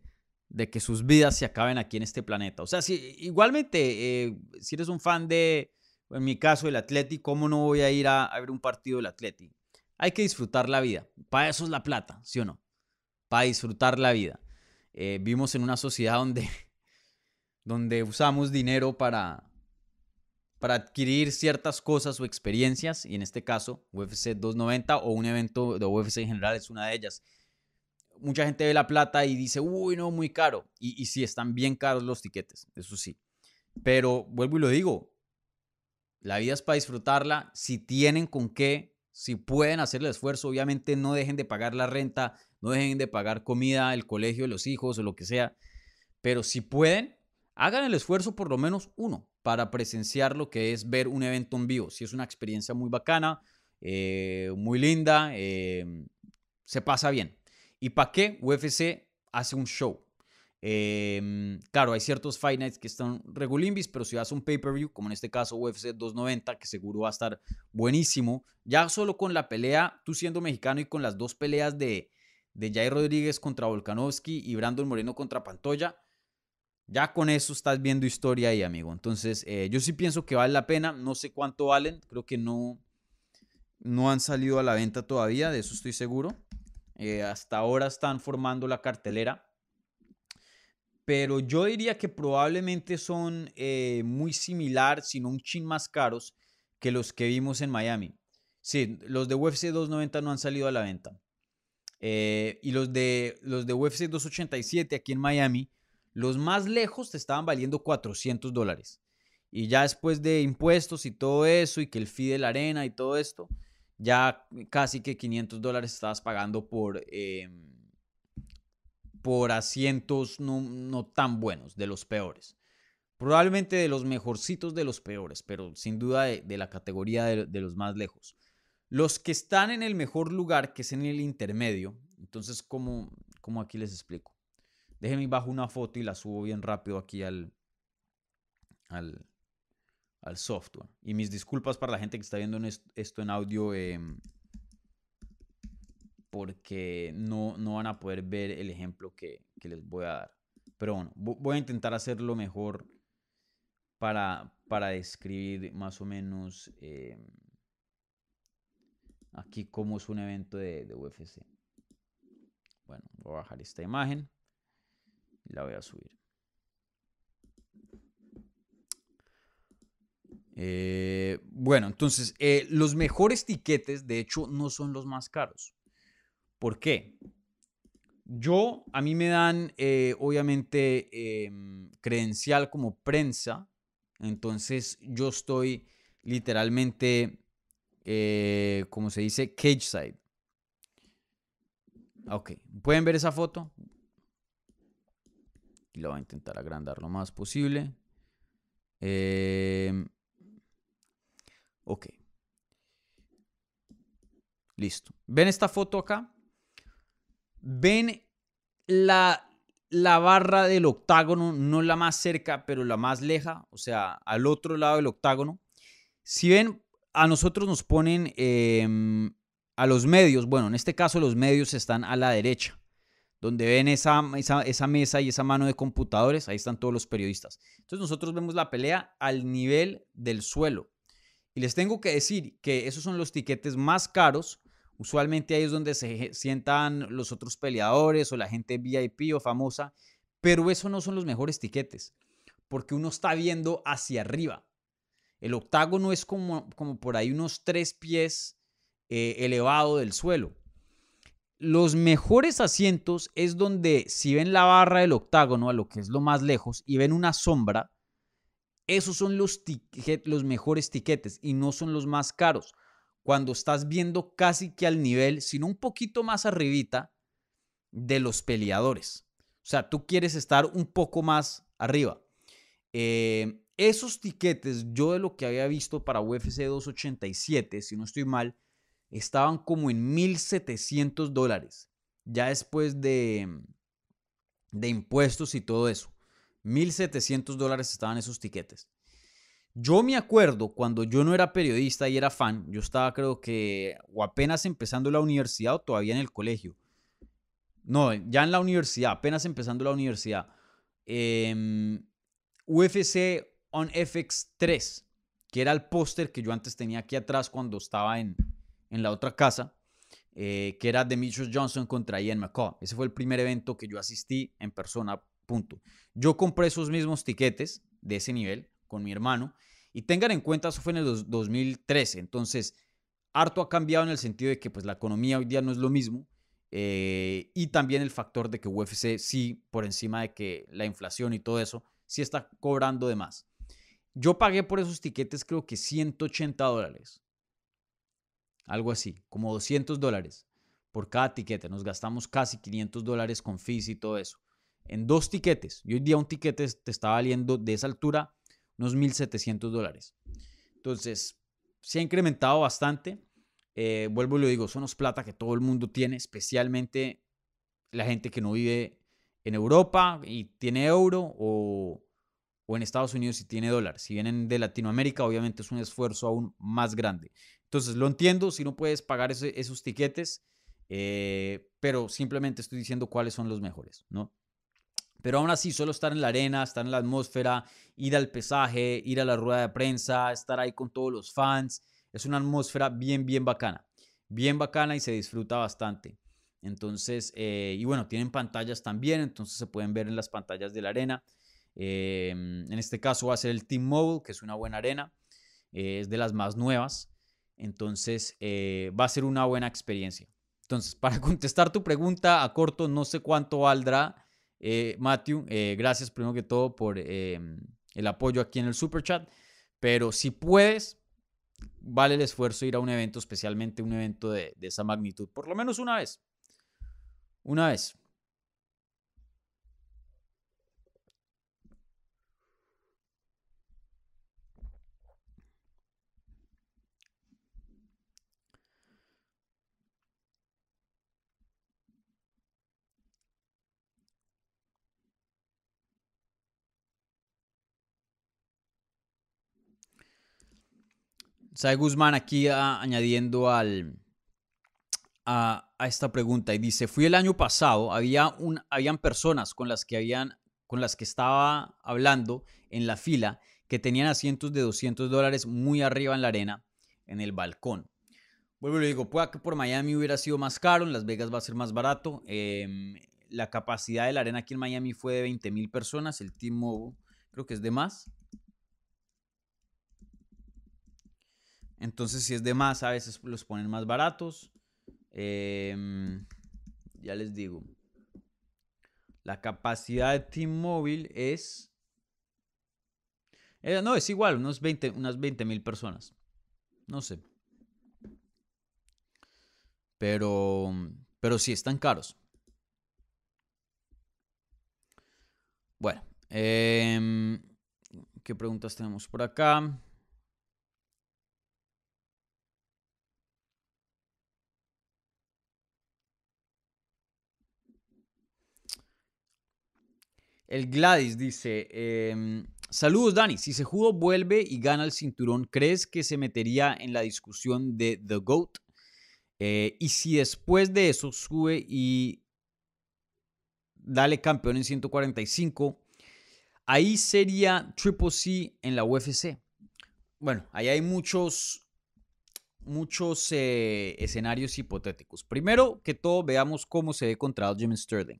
que sus vidas se acaben aquí en este planeta. O sea, si, igualmente, si eres un fan de, en mi caso, el Atlético, ¿cómo no voy a ir a, ver un partido del Atlético? Hay que disfrutar la vida. Para eso es la plata, ¿sí o no? Para disfrutar la vida. Eh, vivimos en una sociedad donde, donde usamos dinero para, para adquirir ciertas cosas o experiencias, y en este caso, UFC 290 o un evento de UFC en general es una de ellas mucha gente ve la plata y dice, uy, no, muy caro. Y, y sí, están bien caros los tiquetes, eso sí. Pero vuelvo y lo digo, la vida es para disfrutarla. Si tienen con qué, si pueden hacer el esfuerzo, obviamente no dejen de pagar la renta, no dejen de pagar comida, el colegio de los hijos o lo que sea. Pero si pueden, hagan el esfuerzo por lo menos uno para presenciar lo que es ver un evento en vivo. Si es una experiencia muy bacana, eh, muy linda, eh, se pasa bien. ¿Y para qué UFC hace un show? Em, claro, hay ciertos Fight Nights que están regulimbis, pero si vas a un pay-per-view, como en este caso UFC 290, que seguro va a estar buenísimo, ya solo con la pelea, tú siendo mexicano y con las dos peleas de, de Jair Rodríguez contra Volkanovski y Brandon Moreno contra Pantoya, ya con eso estás viendo historia ahí, amigo. Entonces, eh, yo sí pienso que vale la pena. No sé cuánto valen. Creo que no, no han salido a la venta todavía, de eso estoy seguro. Eh, hasta ahora están formando la cartelera pero yo diría que probablemente son eh, muy similar, sino un chin más caros que los que vimos en Miami. Sí, los de UFC 290 no han salido a la venta. Eh, y los de, los de UFC 287 aquí en Miami, los más lejos te estaban valiendo 400 dólares. Y ya después de impuestos y todo eso, y que el fee de la arena y todo esto, ya casi que 500 dólares estabas pagando por, em, por asientos no, tan buenos, de los peores. Probablemente de los mejorcitos de los peores, pero sin duda de, la categoría de, los más lejos. Los que están en el mejor lugar, que es en el intermedio, entonces, ¿cómo, cómo aquí les explico? Déjenme bajo una foto y la subo bien rápido aquí al, al, al software. Y mis disculpas para la gente que está viendo esto en audio. Em, porque no, no van a poder ver el ejemplo que, les voy a dar. Pero bueno, voy a intentar hacerlo mejor para, para describir más o menos eh, aquí cómo es un evento de, UFC. Bueno, voy a bajar esta imagen y la voy a subir. Eh, bueno, entonces, eh, los mejores tiquetes, de hecho, no son los más caros. ¿Por qué? Yo, a mí me dan, eh, obviamente, em, credencial como prensa. Entonces, yo estoy literalmente, eh, como se dice, cage side. Ok, ¿pueden ver esa foto? Y la voy a intentar agrandar lo más posible. Em, ok. Listo. ¿Ven esta foto acá? Ven la, la barra del octágono, no la más cerca, pero la más leja, o sea, al otro lado del octágono. Si ven, a nosotros nos ponen em, a los medios, bueno, en este caso los medios están a la derecha, donde ven esa, esa, mesa y esa mano de computadores, ahí están todos los periodistas. Entonces nosotros vemos la pelea al nivel del suelo. Y les tengo que decir que esos son los tiquetes más caros Usualmente ahí es donde se sientan los otros peleadores o la gente VIP o famosa, pero eso no son los mejores tiquetes, porque uno está viendo hacia arriba. El octágono es como, como por ahí unos tres pies eh, elevado del suelo. Los mejores asientos es donde si ven la barra del octágono, a lo que es lo más lejos, y ven una sombra, esos son los, los mejores tiquetes y no son los más caros cuando estás viendo casi que al nivel, sino un poquito más arribita de los peleadores. O sea, tú quieres estar un poco más arriba. Eh, esos tiquetes, yo de lo que había visto para UFC 287, si no estoy mal, estaban como en 1.700 dólares. Ya después de, de impuestos y todo eso. 1.700 dólares estaban esos tiquetes. Yo me acuerdo cuando yo no era periodista y era fan, yo estaba creo que o apenas empezando la universidad o todavía en el colegio. No, ya en la universidad, apenas empezando la universidad. Em, UFC on FX3, que era el póster que yo antes tenía aquí atrás cuando estaba en, en la otra casa, eh, que era Demetrius Johnson contra Ian McCall. Ese fue el primer evento que yo asistí en persona, punto. Yo compré esos mismos tiquetes de ese nivel con mi hermano. Y tengan en cuenta, eso fue en el 2013. Entonces, harto ha cambiado en el sentido de que pues, la economía hoy día no es lo mismo. Eh, y también el factor de que UFC sí, por encima de que la inflación y todo eso, sí está cobrando de más. Yo pagué por esos tiquetes creo que 180 dólares. Algo así, como 200 dólares por cada tiquete. Nos gastamos casi 500 dólares con fees y todo eso. En dos tiquetes. Y hoy día un tiquete te está valiendo de esa altura unos 1.700 dólares. Entonces, se ha incrementado bastante. Eh, vuelvo y lo digo, son los plata que todo el mundo tiene, especialmente la gente que no vive en Europa y tiene euro o, o en Estados Unidos y tiene dólar. Si vienen de Latinoamérica, obviamente es un esfuerzo aún más grande. Entonces, lo entiendo si no puedes pagar esos tiquetes, eh, pero simplemente estoy diciendo cuáles son los mejores, ¿no? Pero aún así, solo estar en la arena, estar en la atmósfera, ir al pesaje, ir a la rueda de prensa, estar ahí con todos los fans, es una atmósfera bien, bien bacana. Bien bacana y se disfruta bastante. Entonces, eh, y bueno, tienen pantallas también, entonces se pueden ver en las pantallas de la arena. Em, en este caso va a ser el Team Mobile, que es una buena arena, eh, es de las más nuevas. Entonces, eh, va a ser una buena experiencia. Entonces, para contestar tu pregunta a corto, no sé cuánto valdrá, eh, Matthew. gracias primero que todo por em, el apoyo aquí en el Super Chat. Pero si puedes, vale el esfuerzo ir a un evento, especialmente un evento de esa magnitud, por lo menos una vez. Una vez. Sai Guzmán aquí añadiendo al, a, esta pregunta y dice, fui el año pasado, había un, habían personas con las que habían, con las que estaba hablando en la fila que tenían asientos de 200 dólares muy arriba en la arena, en el balcón. Vuelvo y le digo, puede que por Miami hubiera sido más caro, en Las Vegas va a ser más barato. Em, la capacidad de la arena aquí en Miami fue de 20 mil personas, el Team Mobile creo que es de más. Entonces, si es de más, a veces los ponen más baratos. Em, ya les digo. La capacidad de Móvil es... Eh, no, es igual, unos 20, unas 20 mil personas. No sé. Pero, pero sí, están caros. Bueno, em, ¿qué preguntas tenemos por acá? El Gladys dice, em, saludos Dani, si se jugó vuelve y gana el cinturón, ¿crees que se metería en la discusión de The GOAT? Eh, y si después de eso sube y dale campeón en 145, ahí sería Triple C en la UFC. Bueno, ahí hay muchos, muchos eh, escenarios hipotéticos. Primero que todo, veamos cómo se ve contra Jim Sterling.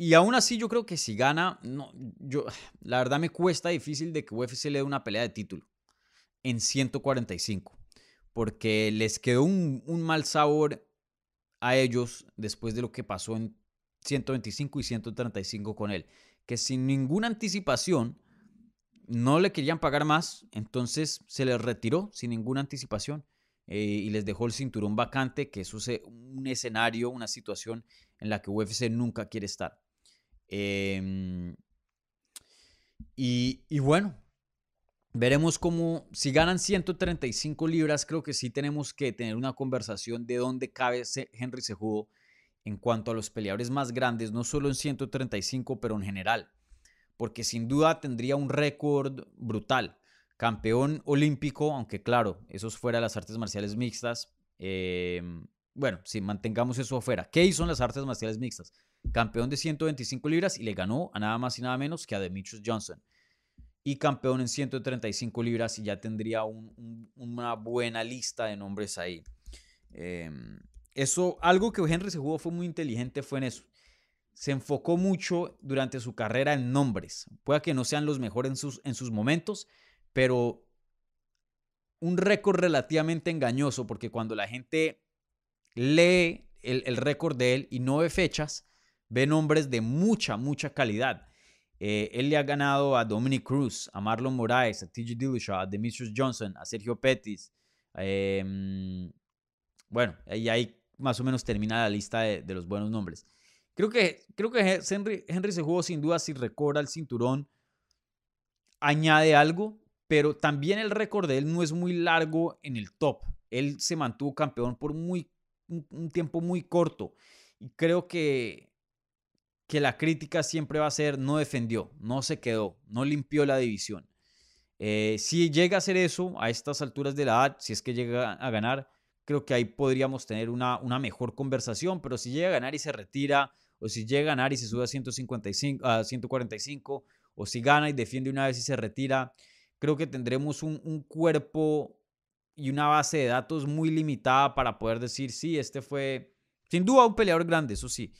Y aún así yo creo que si gana, no, yo, la verdad me cuesta difícil de que UFC le dé una pelea de título en 145, porque les quedó un, mal sabor a ellos después de lo que pasó en 125 y 135 con él, que sin ninguna anticipación no le querían pagar más, entonces se les retiró sin ninguna anticipación eh, y les dejó el cinturón vacante, que eso es un escenario, una situación en la que UFC nunca quiere estar. Em, y, bueno, veremos cómo, si ganan 135 libras, creo que sí tenemos que tener una conversación de dónde cabe Henry Sejudo en cuanto a los peleadores más grandes, no solo en 135, pero en general. Porque sin duda tendría un récord brutal. Campeón olímpico, aunque claro, eso es fuera de las artes marciales mixtas. Em, bueno, si mantengamos eso afuera. ¿Qué son las artes marciales mixtas? Campeón de 125 libras y le ganó a nada más y nada menos que a Demetrius Johnson. Y campeón en 135 libras y ya tendría una buena lista de nombres ahí. Em, eso, algo que Henry se jugó fue muy inteligente fue en eso. Se enfocó mucho durante su carrera en nombres. Puede que no sean los mejores en sus, en sus momentos, pero un récord relativamente engañoso, porque cuando la gente lee el, el récord de él y no ve fechas, ve nombres de mucha, mucha calidad. Eh, él le ha ganado a Dominic Cruz, a Marlon Moraes, a TJ Dillashaw, a Demetrius Johnson, a Sergio Pettis. Em, bueno, ahí, ahí más o menos termina la lista de, los buenos nombres. Creo que, creo que Henry, Henry se jugó sin duda si recorda el cinturón, añade algo, pero también el récord de él no es muy largo en el top. Él se mantuvo campeón por muy, un tiempo muy corto. Y creo que que la crítica siempre va a ser no defendió, no se quedó, no limpió la división. Eh, si llega a hacer eso a estas alturas de la edad, si es que llega a ganar, creo que ahí podríamos tener una, una mejor conversación, pero si llega a ganar y se retira, o si llega a ganar y se sube a, 155, a 145, o si gana y defiende una vez y se retira, creo que tendremos un, un cuerpo y una base de datos muy limitada para poder decir, sí, este fue sin duda un peleador grande, eso sí,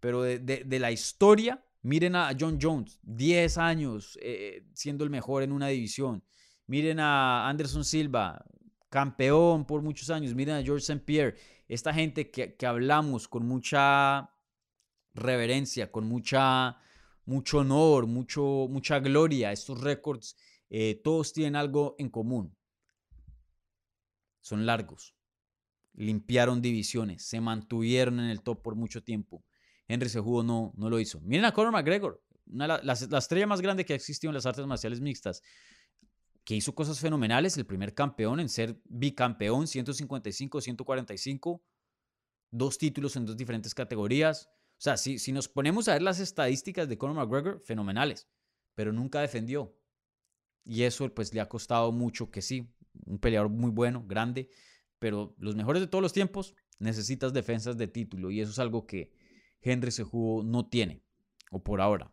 pero de, de, la historia, miren a John Jones, 10 años eh, siendo el mejor en una división. Miren a Anderson Silva, campeón por muchos años. Miren a George St. Pierre, esta gente que, que hablamos con mucha reverencia, con mucha, mucho honor, mucho, mucha gloria. Estos récords, eh, todos tienen algo en común. Son largos limpiaron divisiones, se mantuvieron en el top por mucho tiempo. Henry Cejudo no, no lo hizo. Miren a Conor McGregor, una, la, estrella más grande que ha existido en las artes marciales mixtas, que hizo cosas fenomenales, el primer campeón en ser bicampeón, 155, 145, dos títulos en dos diferentes categorías. O sea, si, si nos ponemos a ver las estadísticas de Conor McGregor, fenomenales, pero nunca defendió. Y eso pues le ha costado mucho que sí, un peleador muy bueno, grande, pero los mejores de todos los tiempos necesitas defensas de título y eso es algo que Henry Sejudo no tiene, o por ahora.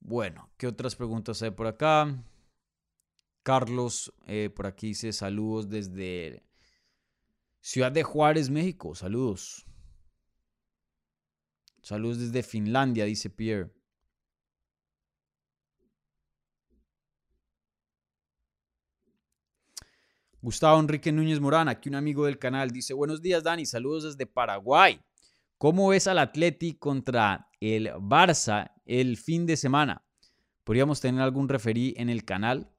Bueno, ¿qué otras preguntas hay por acá? Carlos, eh, por aquí dice saludos desde Ciudad de Juárez, México. Saludos. Saludos desde Finlandia, dice Pierre. Gustavo Enrique Núñez Morán, aquí un amigo del canal, dice, buenos días Dani, saludos desde Paraguay. ¿Cómo ves al Atleti contra el Barça el fin de semana? ¿Podríamos tener algún referí en el canal?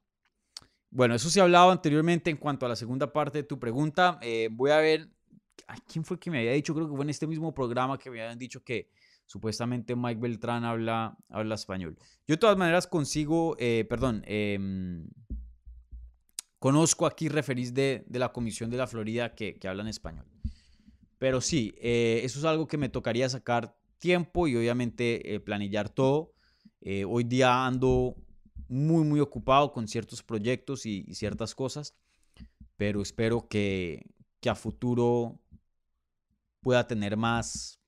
Bueno, eso se ha hablado anteriormente en cuanto a la segunda parte de tu pregunta. Eh, voy a ver, ¿quién fue que me había dicho? Creo que fue en este mismo programa que me habían dicho que supuestamente Mike Beltrán habla, habla español. Yo de todas maneras consigo, eh, perdón, em, conozco aquí referís de, de, la Comisión de la Florida que, que hablan español. Pero sí, eh, eso es algo que me tocaría sacar tiempo y obviamente planillar todo. hoy día ando muy, muy ocupado con ciertos proyectos y, ciertas cosas, pero espero que, que, a futuro pueda tener más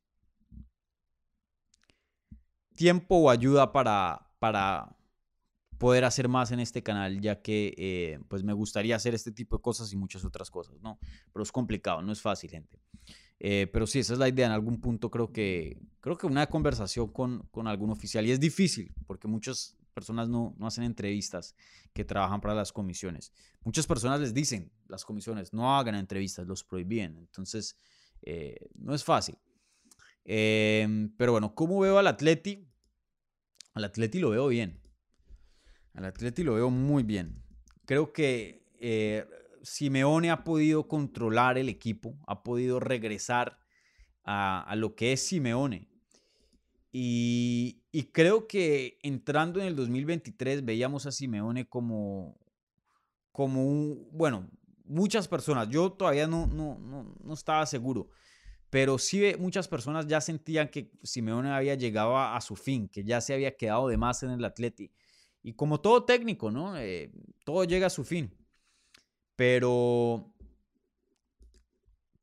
tiempo o ayuda para, para poder hacer más en este canal, ya que eh, pues me gustaría hacer este tipo de cosas y muchas otras cosas, ¿no? Pero es complicado, no es fácil, gente. Eh, pero sí, esa es la idea. En algún punto creo que, creo que una conversación con, con algún oficial, y es difícil, porque muchos personas no, no hacen entrevistas que trabajan para las comisiones. Muchas personas les dicen, las comisiones, no hagan entrevistas, los prohíben. Entonces, eh, no es fácil. Em, pero bueno, ¿cómo veo al Atleti? Al Atleti lo veo bien. Al Atleti lo veo muy bien. Creo que eh, Simeone ha podido controlar el equipo, ha podido regresar a, lo que es Simeone. Y, creo que entrando en el 2023 veíamos a Simeone como, como un, bueno, muchas personas, yo todavía no, no, no, estaba seguro, pero sí muchas personas ya sentían que Simeone había llegado a, su fin, que ya se había quedado de más en el Atleti. Y como todo técnico, ¿no? Eh, todo llega a su fin. Pero,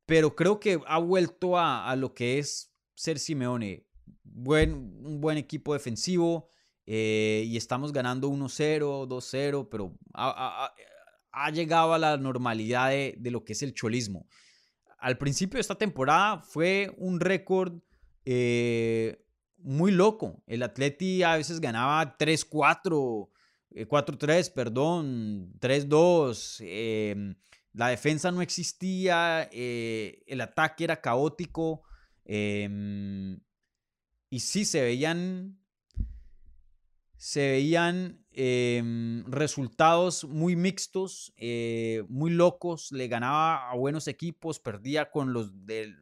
pero creo que ha vuelto a, lo que es ser Simeone buen, un buen equipo defensivo eh, y estamos ganando 1-0, 2-0, pero ha, llegado a la normalidad de, lo que es el cholismo. Al principio de esta temporada fue un récord eh, muy loco. El Atleti a veces ganaba 3-4, 4-3, eh, perdón, 3-2. Em, la defensa no existía, el ataque era caótico. Em, y sí se veían, se veían em, resultados muy mixtos, eh, muy locos, le ganaba a buenos equipos, perdía con los, de,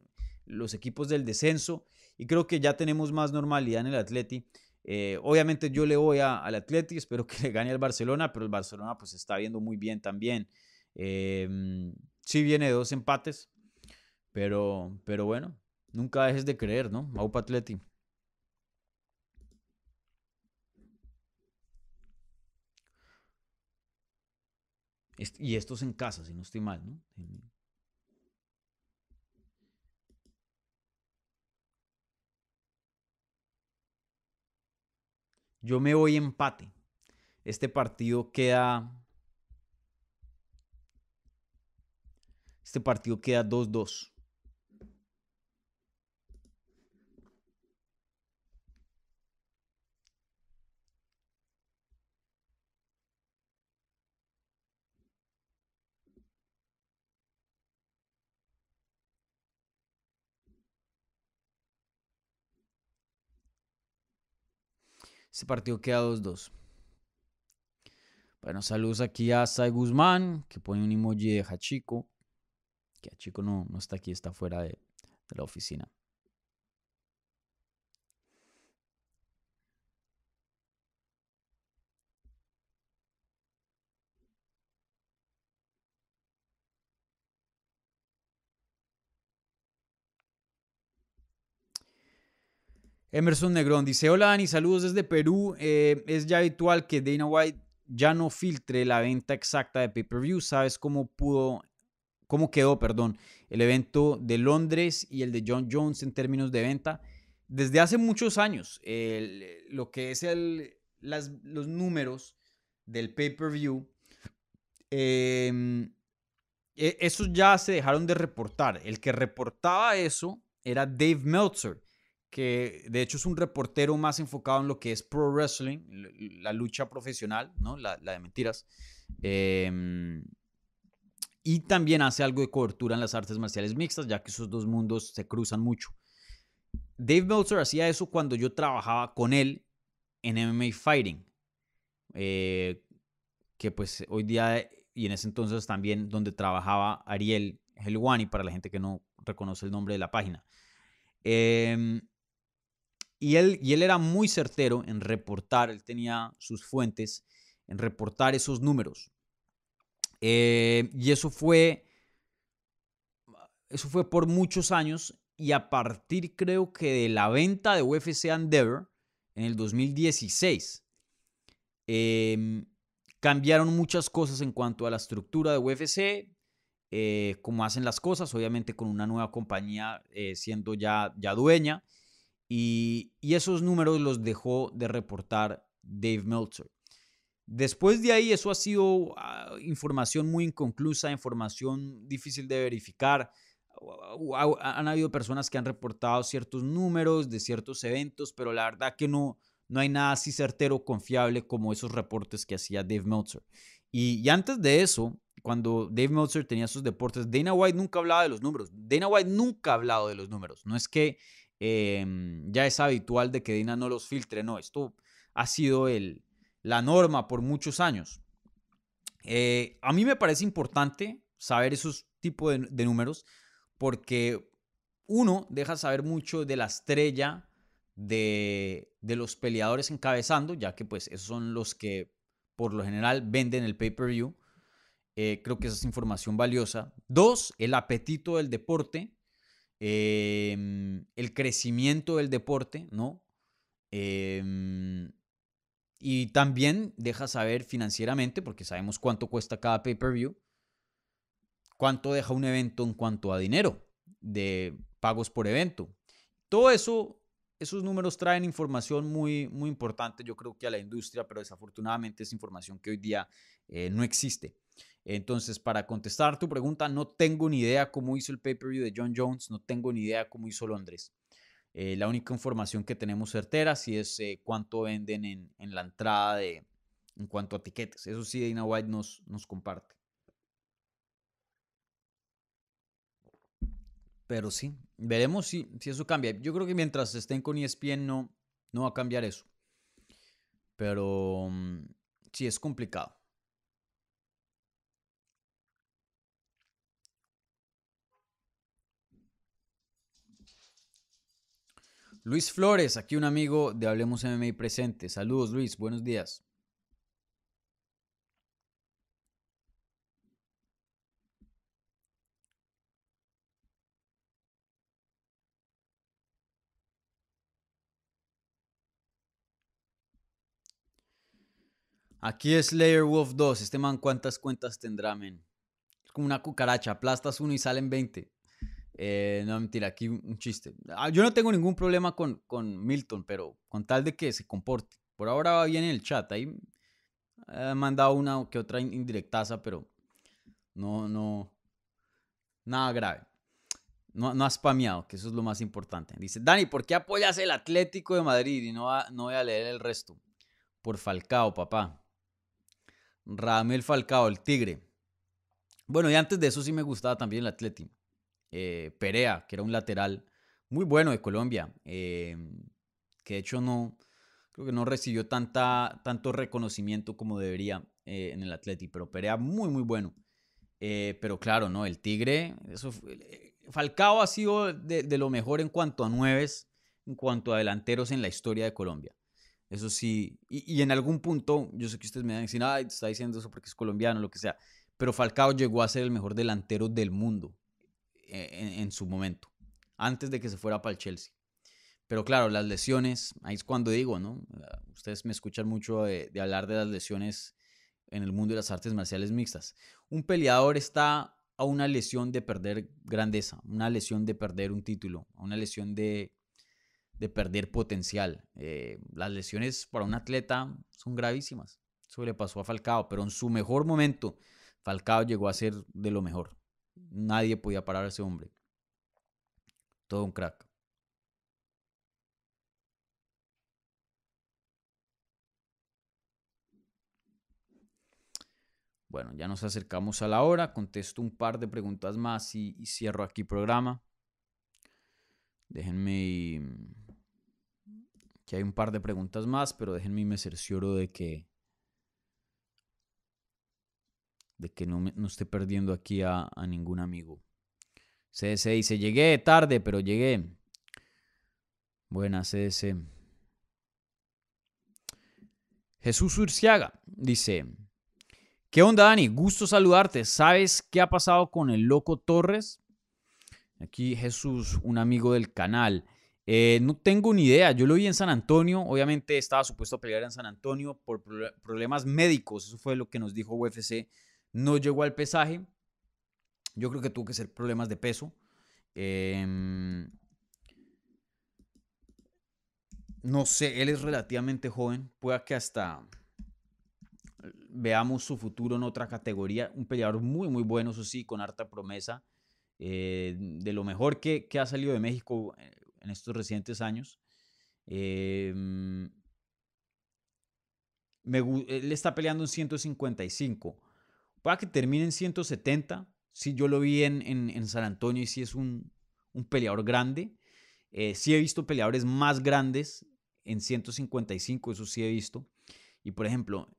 los equipos del descenso y creo que ya tenemos más normalidad en el Atleti. Eh, obviamente yo le voy a, al Atleti, espero que le gane al Barcelona, pero el Barcelona pues está viendo muy bien también. Em, sí viene dos empates, pero, pero bueno, nunca dejes de creer, ¿no? Maupa Atleti. Y estos en casa, si no estoy mal, ¿no? Yo me voy empate. Este partido queda. Este partido queda 2-2. Este partido queda 2-2. Bueno, saludos aquí a Sai Guzmán, que pone un emoji de Hachiko. Que Hachiko no, no está aquí, está fuera de la oficina. Emerson Negrón dice, hola Dani, saludos desde Perú. Eh, es ya habitual que Dana White ya no filtre la venta exacta de pay-per-view. ¿Sabes cómo pudo, cómo quedó, perdón, el evento de Londres y el de John Jones en términos de venta? Desde hace muchos años, lo que es el, los números del pay-per-view, em, e, esos ya se dejaron de reportar. El que reportaba eso era Dave Meltzer que de hecho es un reportero más enfocado en lo que es pro wrestling, la lucha profesional, ¿no? la, de mentiras. Em, y también hace algo de cobertura en las artes marciales mixtas, ya que esos dos mundos se cruzan mucho. Dave Meltzer hacía eso cuando yo trabajaba con él en MMA Fighting, eh, que pues hoy día y en ese entonces también donde trabajaba Ariel Helwani, para la gente que no reconoce el nombre de la página. Eh, y él, y él era muy certero en reportar, él tenía sus fuentes, en reportar esos números. Eh, y eso fue, eso fue por muchos años y a partir creo que de la venta de UFC Endeavor en el 2016, em, cambiaron muchas cosas en cuanto a la estructura de UFC, eh, cómo hacen las cosas, obviamente con una nueva compañía eh, siendo ya, ya dueña. Y, esos números los dejó de reportar Dave Meltzer. Después de ahí, eso ha sido ah, información muy inconclusa, información difícil de verificar. Han habido personas que han reportado ciertos números de ciertos eventos, pero la verdad que no, no hay nada así certero confiable como esos reportes que hacía Dave Meltzer. Y, y, antes de eso, cuando Dave Meltzer tenía sus deportes, Dana White nunca hablaba de los números. Dana White nunca ha hablado de los números. No es que Em, ya es habitual de que Dina no los filtre, no, esto ha sido el, la norma por muchos años. Eh, a mí me parece importante saber esos tipos de, números porque uno deja saber mucho de la estrella de, los peleadores encabezando, ya que pues esos son los que por lo general venden el pay-per-view. Eh, creo que esa es información valiosa. Dos, el apetito del deporte. Em, el crecimiento del deporte, ¿no? Em, y también deja saber financieramente, porque sabemos cuánto cuesta cada pay-per-view, cuánto deja un evento en cuanto a dinero de pagos por evento. Todo eso, esos números traen información muy, muy importante, yo creo que a la industria, pero desafortunadamente es información que hoy día eh, no existe. Entonces, para contestar tu pregunta, no tengo ni idea cómo hizo el pay-per-view de John Jones, no tengo ni idea cómo hizo Londres. Eh, la única información que tenemos certera sí es eh, cuánto venden en, la entrada de, en cuanto a tiquetes. Eso sí, Dana White nos, nos comparte. Pero sí, veremos si, eso cambia. Yo creo que mientras estén con ESPN no, no va a cambiar eso. Pero mm, sí es complicado. Luis Flores, aquí un amigo de Hablemos MMA presente. Saludos Luis, buenos días. Aquí es Slayer Wolf 2. Este man, ¿cuántas cuentas tendrá, men? Es como una cucaracha. Aplastas uno y salen 20. Eh, no, mentira, aquí un chiste. Ah, yo no tengo ningún problema con, con, Milton, pero con tal de que se comporte. Por ahora va bien en el chat. Ahí he mandado una que otra indirectaza, pero no, no, nada grave. No, no ha spameado, que eso es lo más importante. Dice, Dani, ¿por qué apoyas el Atlético de Madrid y no, no voy a leer el resto? Por Falcao, papá. Ramel Falcao, el Tigre. Bueno, y antes de eso sí me gustaba también el Atleti. Eh, Perea, que era un lateral muy bueno de Colombia, eh, que de hecho no, creo que no recibió tanta, tanto reconocimiento como debería eh, en el Atleti, pero Perea muy, muy bueno. pero claro, ¿no? El Tigre, eso Falcao ha sido de, de, lo mejor en cuanto a nueves, en cuanto a delanteros en la historia de Colombia. Eso sí, y, en algún punto, yo sé que ustedes me van a decir, ay, está diciendo eso porque es colombiano, lo que sea, pero Falcao llegó a ser el mejor delantero del mundo en, su momento, antes de que se fuera para el Chelsea. Pero claro, las lesiones, ahí es cuando digo, ¿no? Ustedes me escuchan mucho de, hablar de las lesiones en el mundo de las artes marciales mixtas. Un peleador está a una lesión de perder grandeza, una lesión de perder un título, una lesión de de perder potencial. Eh, las lesiones para un atleta son gravísimas. Eso pasó a Falcao, pero en su mejor momento, Falcao llegó a ser de lo mejor. Nadie podía parar a ese hombre. Todo un crack. Bueno, ya nos acercamos a la hora. Contesto un par de preguntas más y, y cierro aquí programa. Déjenme que hay un par de preguntas más, pero déjenme me cercioro de que de que no, no esté perdiendo aquí a, ningún amigo. CS dice, llegué tarde, pero llegué. Buenas, CS. Jesús Urciaga dice, ¿qué onda Dani? Gusto saludarte. ¿Sabes qué ha pasado con el loco Torres? Aquí Jesús, un amigo del canal. Eh, no tengo ni idea. Yo lo vi en San Antonio. Obviamente estaba supuesto a pelear en San Antonio por problemas médicos. Eso fue lo que nos dijo UFC. No llegó al pesaje. Yo creo que tuvo que ser problemas de peso. Em, no sé, él es relativamente joven. Pueda que hasta veamos su futuro en otra categoría. Un peleador muy, muy bueno, eso sí, con harta promesa. Eh, de lo mejor que, que, ha salido de México eh, en estos recientes años. Em, él está peleando en 155. Puede que termine en 170. Sí, yo lo vi en, San Antonio y sí es un, un peleador grande. Eh, sí he visto peleadores más grandes en 155, eso sí he visto. Y por ejemplo,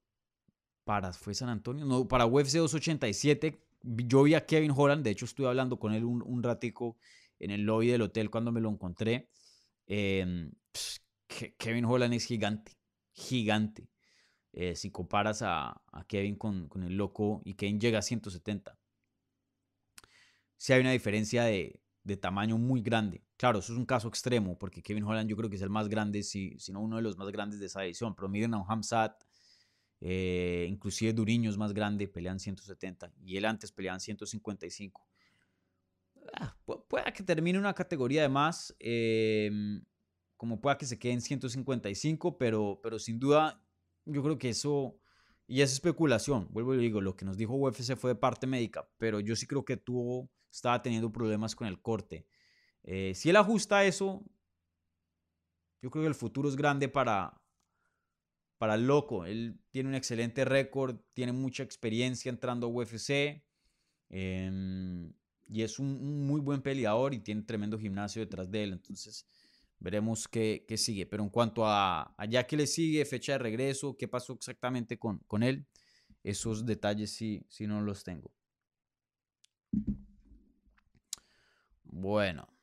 para, ¿fue San Antonio? No, para UFC 287, yo vi a Kevin Holland, de hecho estuve hablando con él un, un ratico en el lobby del hotel cuando me lo encontré. Em, Kevin Holland es gigante, gigante. Eh, si comparas a, Kevin con, el loco y Kevin llega a 170. Sí hay una diferencia de, tamaño muy grande. Claro, eso es un caso extremo, porque Kevin Holland yo creo que es el más grande, si, si no uno de los más grandes de esa edición. Pero miren a un Hamzat, eh, inclusive Duriño es más grande, pelean 170 y él antes peleaban 155. Ah, pueda que termine una categoría de más, em, como pueda que se quede en 155, pero, pero sin duda yo creo que eso, y es especulación, vuelvo y digo, lo que nos dijo UFC fue de parte médica, pero yo sí creo que tuvo, estaba teniendo problemas con el corte. Eh, si él ajusta eso, yo creo que el futuro es grande para, para el loco. Él tiene un excelente récord, tiene mucha experiencia entrando a UFC. Eh, y es un, muy buen peleador y tiene tremendo gimnasio detrás de él. Entonces, veremos qué, sigue. Pero en cuanto a, allá que le sigue, fecha de regreso, qué pasó exactamente con, con él, esos detalles sí, sí no los tengo. Bueno.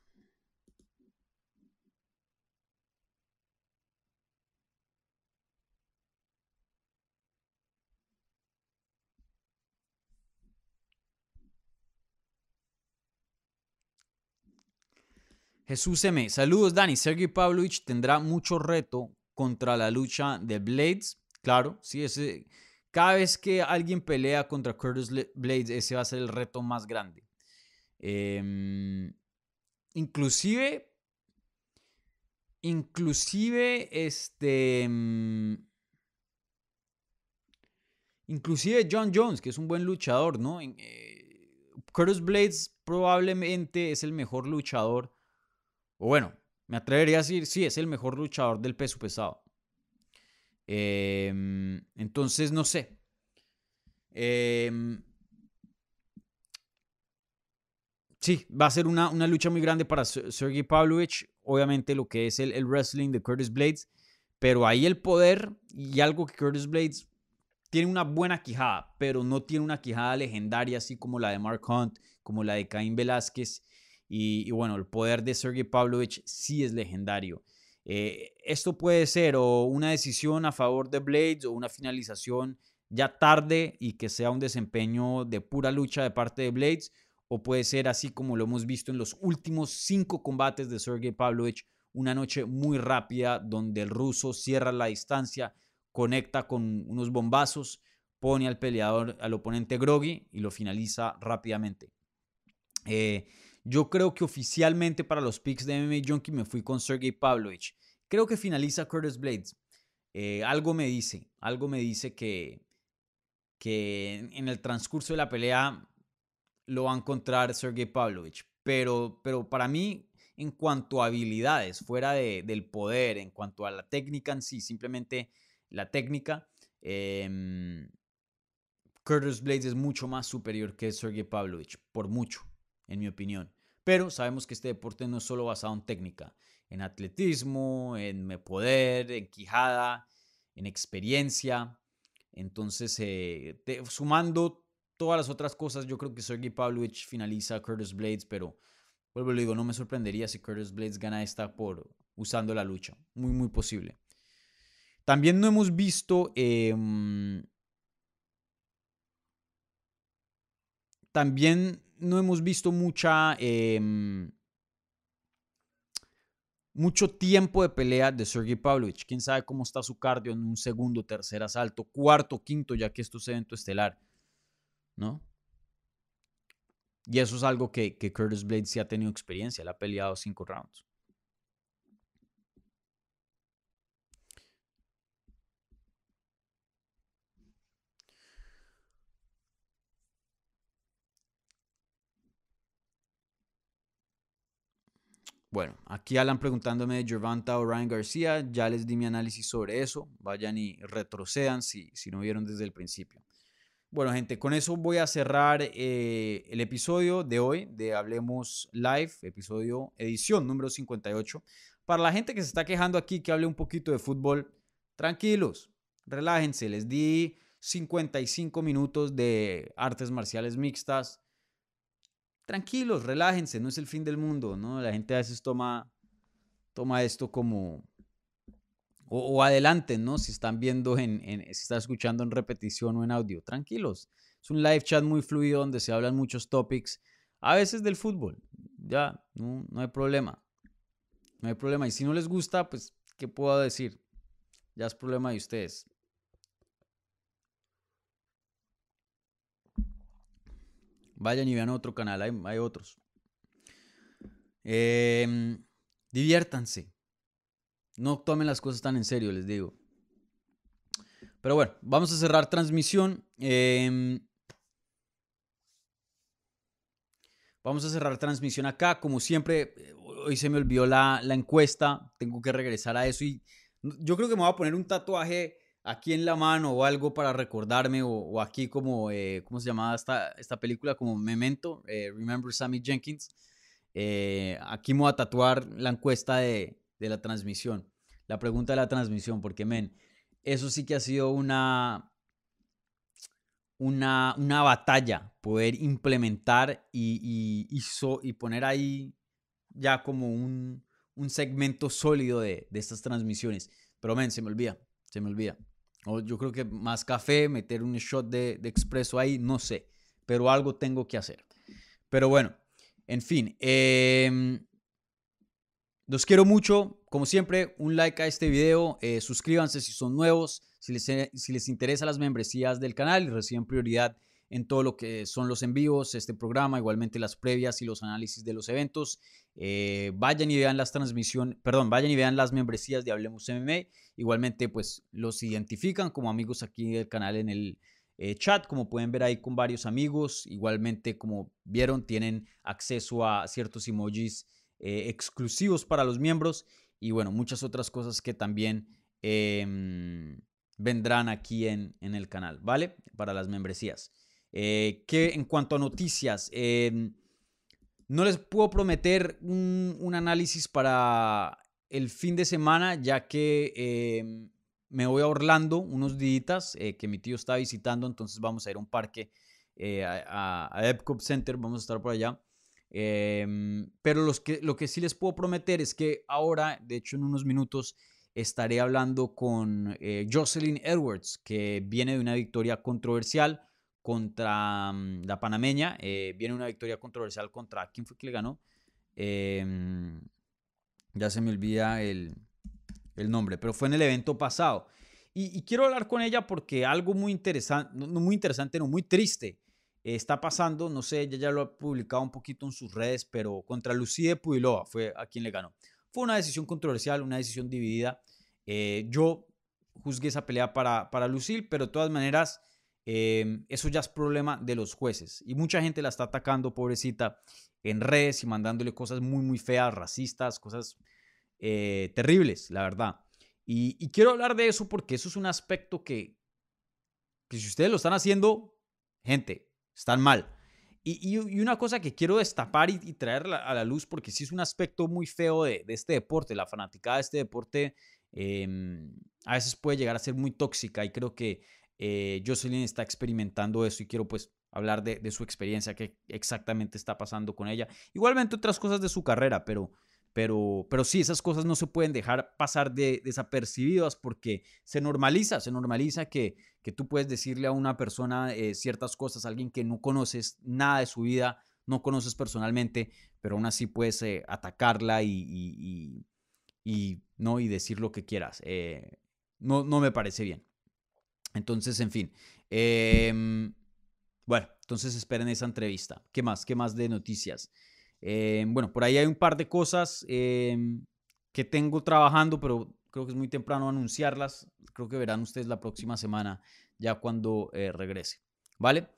Jesús M. Saludos, Dani. Sergey Pavlovich tendrá mucho reto contra la lucha de Blades. Claro, sí, ese, cada vez que alguien pelea contra Curtis Blades, ese va a ser el reto más grande. Em, inclusive, inclusive, este, mm, inclusive John Jones, que es un buen luchador, ¿no? Eh, Curtis Blades probablemente es el mejor luchador o bueno, me atrevería a decir, sí, es el mejor luchador del peso pesado. Em, entonces, no sé. Em, sí, va a ser una, lucha muy grande para Sergey Pavlovich. Obviamente lo que es el, el, wrestling de Curtis Blades. Pero ahí el poder y algo que Curtis Blades tiene una buena quijada, pero no tiene una quijada legendaria así como la de Mark Hunt, como la de Caín Velázquez. Y, bueno, el poder de Sergey Pavlovich sí es legendario. Eh, esto puede ser o una decisión a favor de Blades o una finalización ya tarde y que sea un desempeño de pura lucha de parte de Blades, o puede ser así como lo hemos visto en los últimos cinco combates de Sergey Pavlovich, una noche muy rápida donde el ruso cierra la distancia, conecta con unos bombazos, pone al peleador, al oponente groggy y lo finaliza rápidamente. Eh, yo creo que oficialmente para los picks de MMA Junkie me fui con Sergey Pavlovich. Creo que finaliza Curtis Blades. Eh, algo me dice, algo me dice que, que en el transcurso de la pelea lo va a encontrar Sergey Pavlovich. Pero, pero para mí, en cuanto a habilidades, fuera del poder, en cuanto a la técnica en sí, simplemente la técnica, em, Curtis Blades es mucho más superior que Sergey Pavlovich, por mucho en mi opinión. Pero sabemos que este deporte no es solo basado en técnica, en atletismo, en poder, en quijada, en experiencia. Entonces, eh, sumando todas las otras cosas, yo creo que Sergey Pavlovich finaliza Curtis Blades, pero vuelvo a digo, no me sorprendería si Curtis Blades gana esta por usando la lucha. Muy, muy posible. También no hemos visto. Em, también no hemos visto mucha. Em, mucho tiempo de pelea de Sergey Pavlovich. Quién sabe cómo está su cardio en un segundo, tercer asalto, cuarto, quinto, ya que esto es evento estelar. ¿No? Y eso es algo que, que Curtis Blades sí ha tenido experiencia. Él ha peleado cinco rounds. Bueno, aquí Alan preguntándome de Gervonta o Ryan García. Ya les di mi análisis sobre eso. Vayan y retrocedan si, si no vieron desde el principio. Bueno, gente, con eso voy a cerrar eh, el episodio de hoy de Hablemos Live, episodio edición número 58. Para la gente que se está quejando aquí que hable un poquito de fútbol, tranquilos, relájense. Les di 55 minutos de artes marciales mixtas, tranquilos, relájense, no es el fin del mundo, ¿no? La gente a veces toma, toma esto como, o, adelante, ¿no? Si están viendo, en, si están escuchando en repetición o en audio, tranquilos. Es un live chat muy fluido donde se hablan muchos topics, a veces del fútbol, ya, no, no hay problema. No hay problema. Y si no les gusta, pues, ¿qué puedo decir? Ya es problema de ustedes. Vayan y vean otro canal, hay, otros. Em, diviértanse. No tomen las cosas tan en serio, les digo. Pero bueno, vamos a cerrar transmisión. Em, vamos a cerrar transmisión acá. Como siempre, hoy se me olvidó la, la, encuesta. Tengo que regresar a eso. Y yo creo que me voy a poner un tatuaje aquí en la mano o algo para recordarme, o, aquí como, eh, ¿cómo se llamaba esta, esta película? Como Memento, eh, Remember Sammy Jenkins. Eh, aquí voy a tatuar la encuesta de, de, la transmisión, la pregunta de la transmisión, porque, men, eso sí que ha sido una, una, una batalla, poder implementar y, y, y poner ahí ya como un, un segmento sólido de, de estas transmisiones. Pero, men, se me olvida, se me olvida. O yo creo que más café, meter un shot de, de expreso ahí, no sé. Pero algo tengo que hacer. Pero bueno, en fin. Em, los quiero mucho. Como siempre, un like a este video. Eh, suscríbanse si son nuevos. Si les, si les interesan las membresías del canal y reciben prioridad en todo lo que son los envíos, este programa, igualmente las previas y los análisis de los eventos. Eh, vayan y vean las transmisiones, perdón, vayan y vean las membresías de Hablemos MMA. Igualmente, pues los identifican como amigos aquí del canal en el eh, chat, como pueden ver ahí con varios amigos. Igualmente, como vieron, tienen acceso a ciertos emojis eh, exclusivos para los miembros y bueno, muchas otras cosas que también em, vendrán aquí en, en, el canal, ¿vale? Para las membresías. Eh, que en cuanto a noticias, em, no les puedo prometer un, análisis para el fin de semana, ya que em, me voy a Orlando unos días eh, que mi tío está visitando, entonces vamos a ir a un parque, eh, a, a, Center, vamos a estar por allá. Em, pero los que, lo que sí les puedo prometer es que ahora, de hecho en unos minutos, estaré hablando con Jocelyn Edwards, que viene de una victoria controversial contra mm, la panameña. Eh, viene una victoria controversial contra. ¿Quién fue que le ganó? Em, ya se me olvida el, nombre, pero fue en el evento pasado. Y, quiero hablar con ella porque algo muy interesante, no, muy interesante, no, muy triste está pasando. No sé, ella ya lo ha publicado un poquito en sus redes, pero contra Lucide Puilova fue a quien le ganó. Fue una decisión controversial, una decisión dividida. Eh, yo juzgué esa pelea para, para Lucille, pero de todas maneras Em, eso ya es problema de los jueces. Y mucha gente la está atacando, pobrecita, en redes y mandándole cosas muy, muy feas, racistas, cosas eh, terribles, la verdad. Y, quiero hablar de eso porque eso es un aspecto que, que si ustedes lo están haciendo, gente, están mal. Y, una cosa que quiero destapar y, traer a la luz, porque sí es un aspecto muy feo de, este deporte, la fanaticada de este deporte em, a veces puede llegar a ser muy tóxica y creo que eh, Jocelyn está experimentando eso y quiero pues hablar de, su experiencia, qué exactamente está pasando con ella. Igualmente otras cosas de su carrera, pero, pero, pero sí, esas cosas no se pueden dejar pasar de, desapercibidas porque se normaliza, se normaliza que, que tú puedes decirle a una persona eh, ciertas cosas, a alguien que no conoces nada de su vida, no conoces personalmente, pero aún así puedes eh, atacarla y, y, ¿no? y decir lo que quieras. No, no me parece bien. Entonces, en fin. Em, bueno, entonces esperen esa entrevista. ¿Qué más? ¿Qué más de noticias? Em, bueno, por ahí hay un par de cosas em, que tengo trabajando, pero creo que es muy temprano anunciarlas. Creo que verán ustedes la próxima semana, ya cuando eh, regrese. ¿Vale?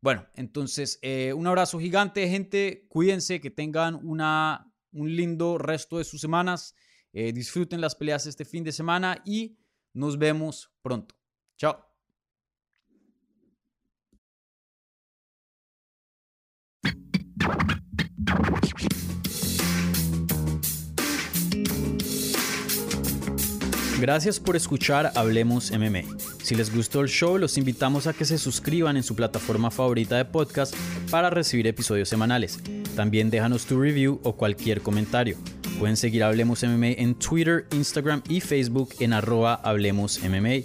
Bueno, entonces, eh, un abrazo gigante, gente. Cuídense, que tengan una, un lindo resto de sus semanas. Eh, disfruten las peleas este fin de semana y nos vemos pronto. Chao. Gracias por escuchar Hablemos MMA. Si les gustó el show, los invitamos a que se suscriban en su plataforma favorita de podcast para recibir episodios semanales. También déjanos tu review o cualquier comentario. Pueden seguir Hablemos MMA en Twitter, Instagram y Facebook en arroba Hablemos MMA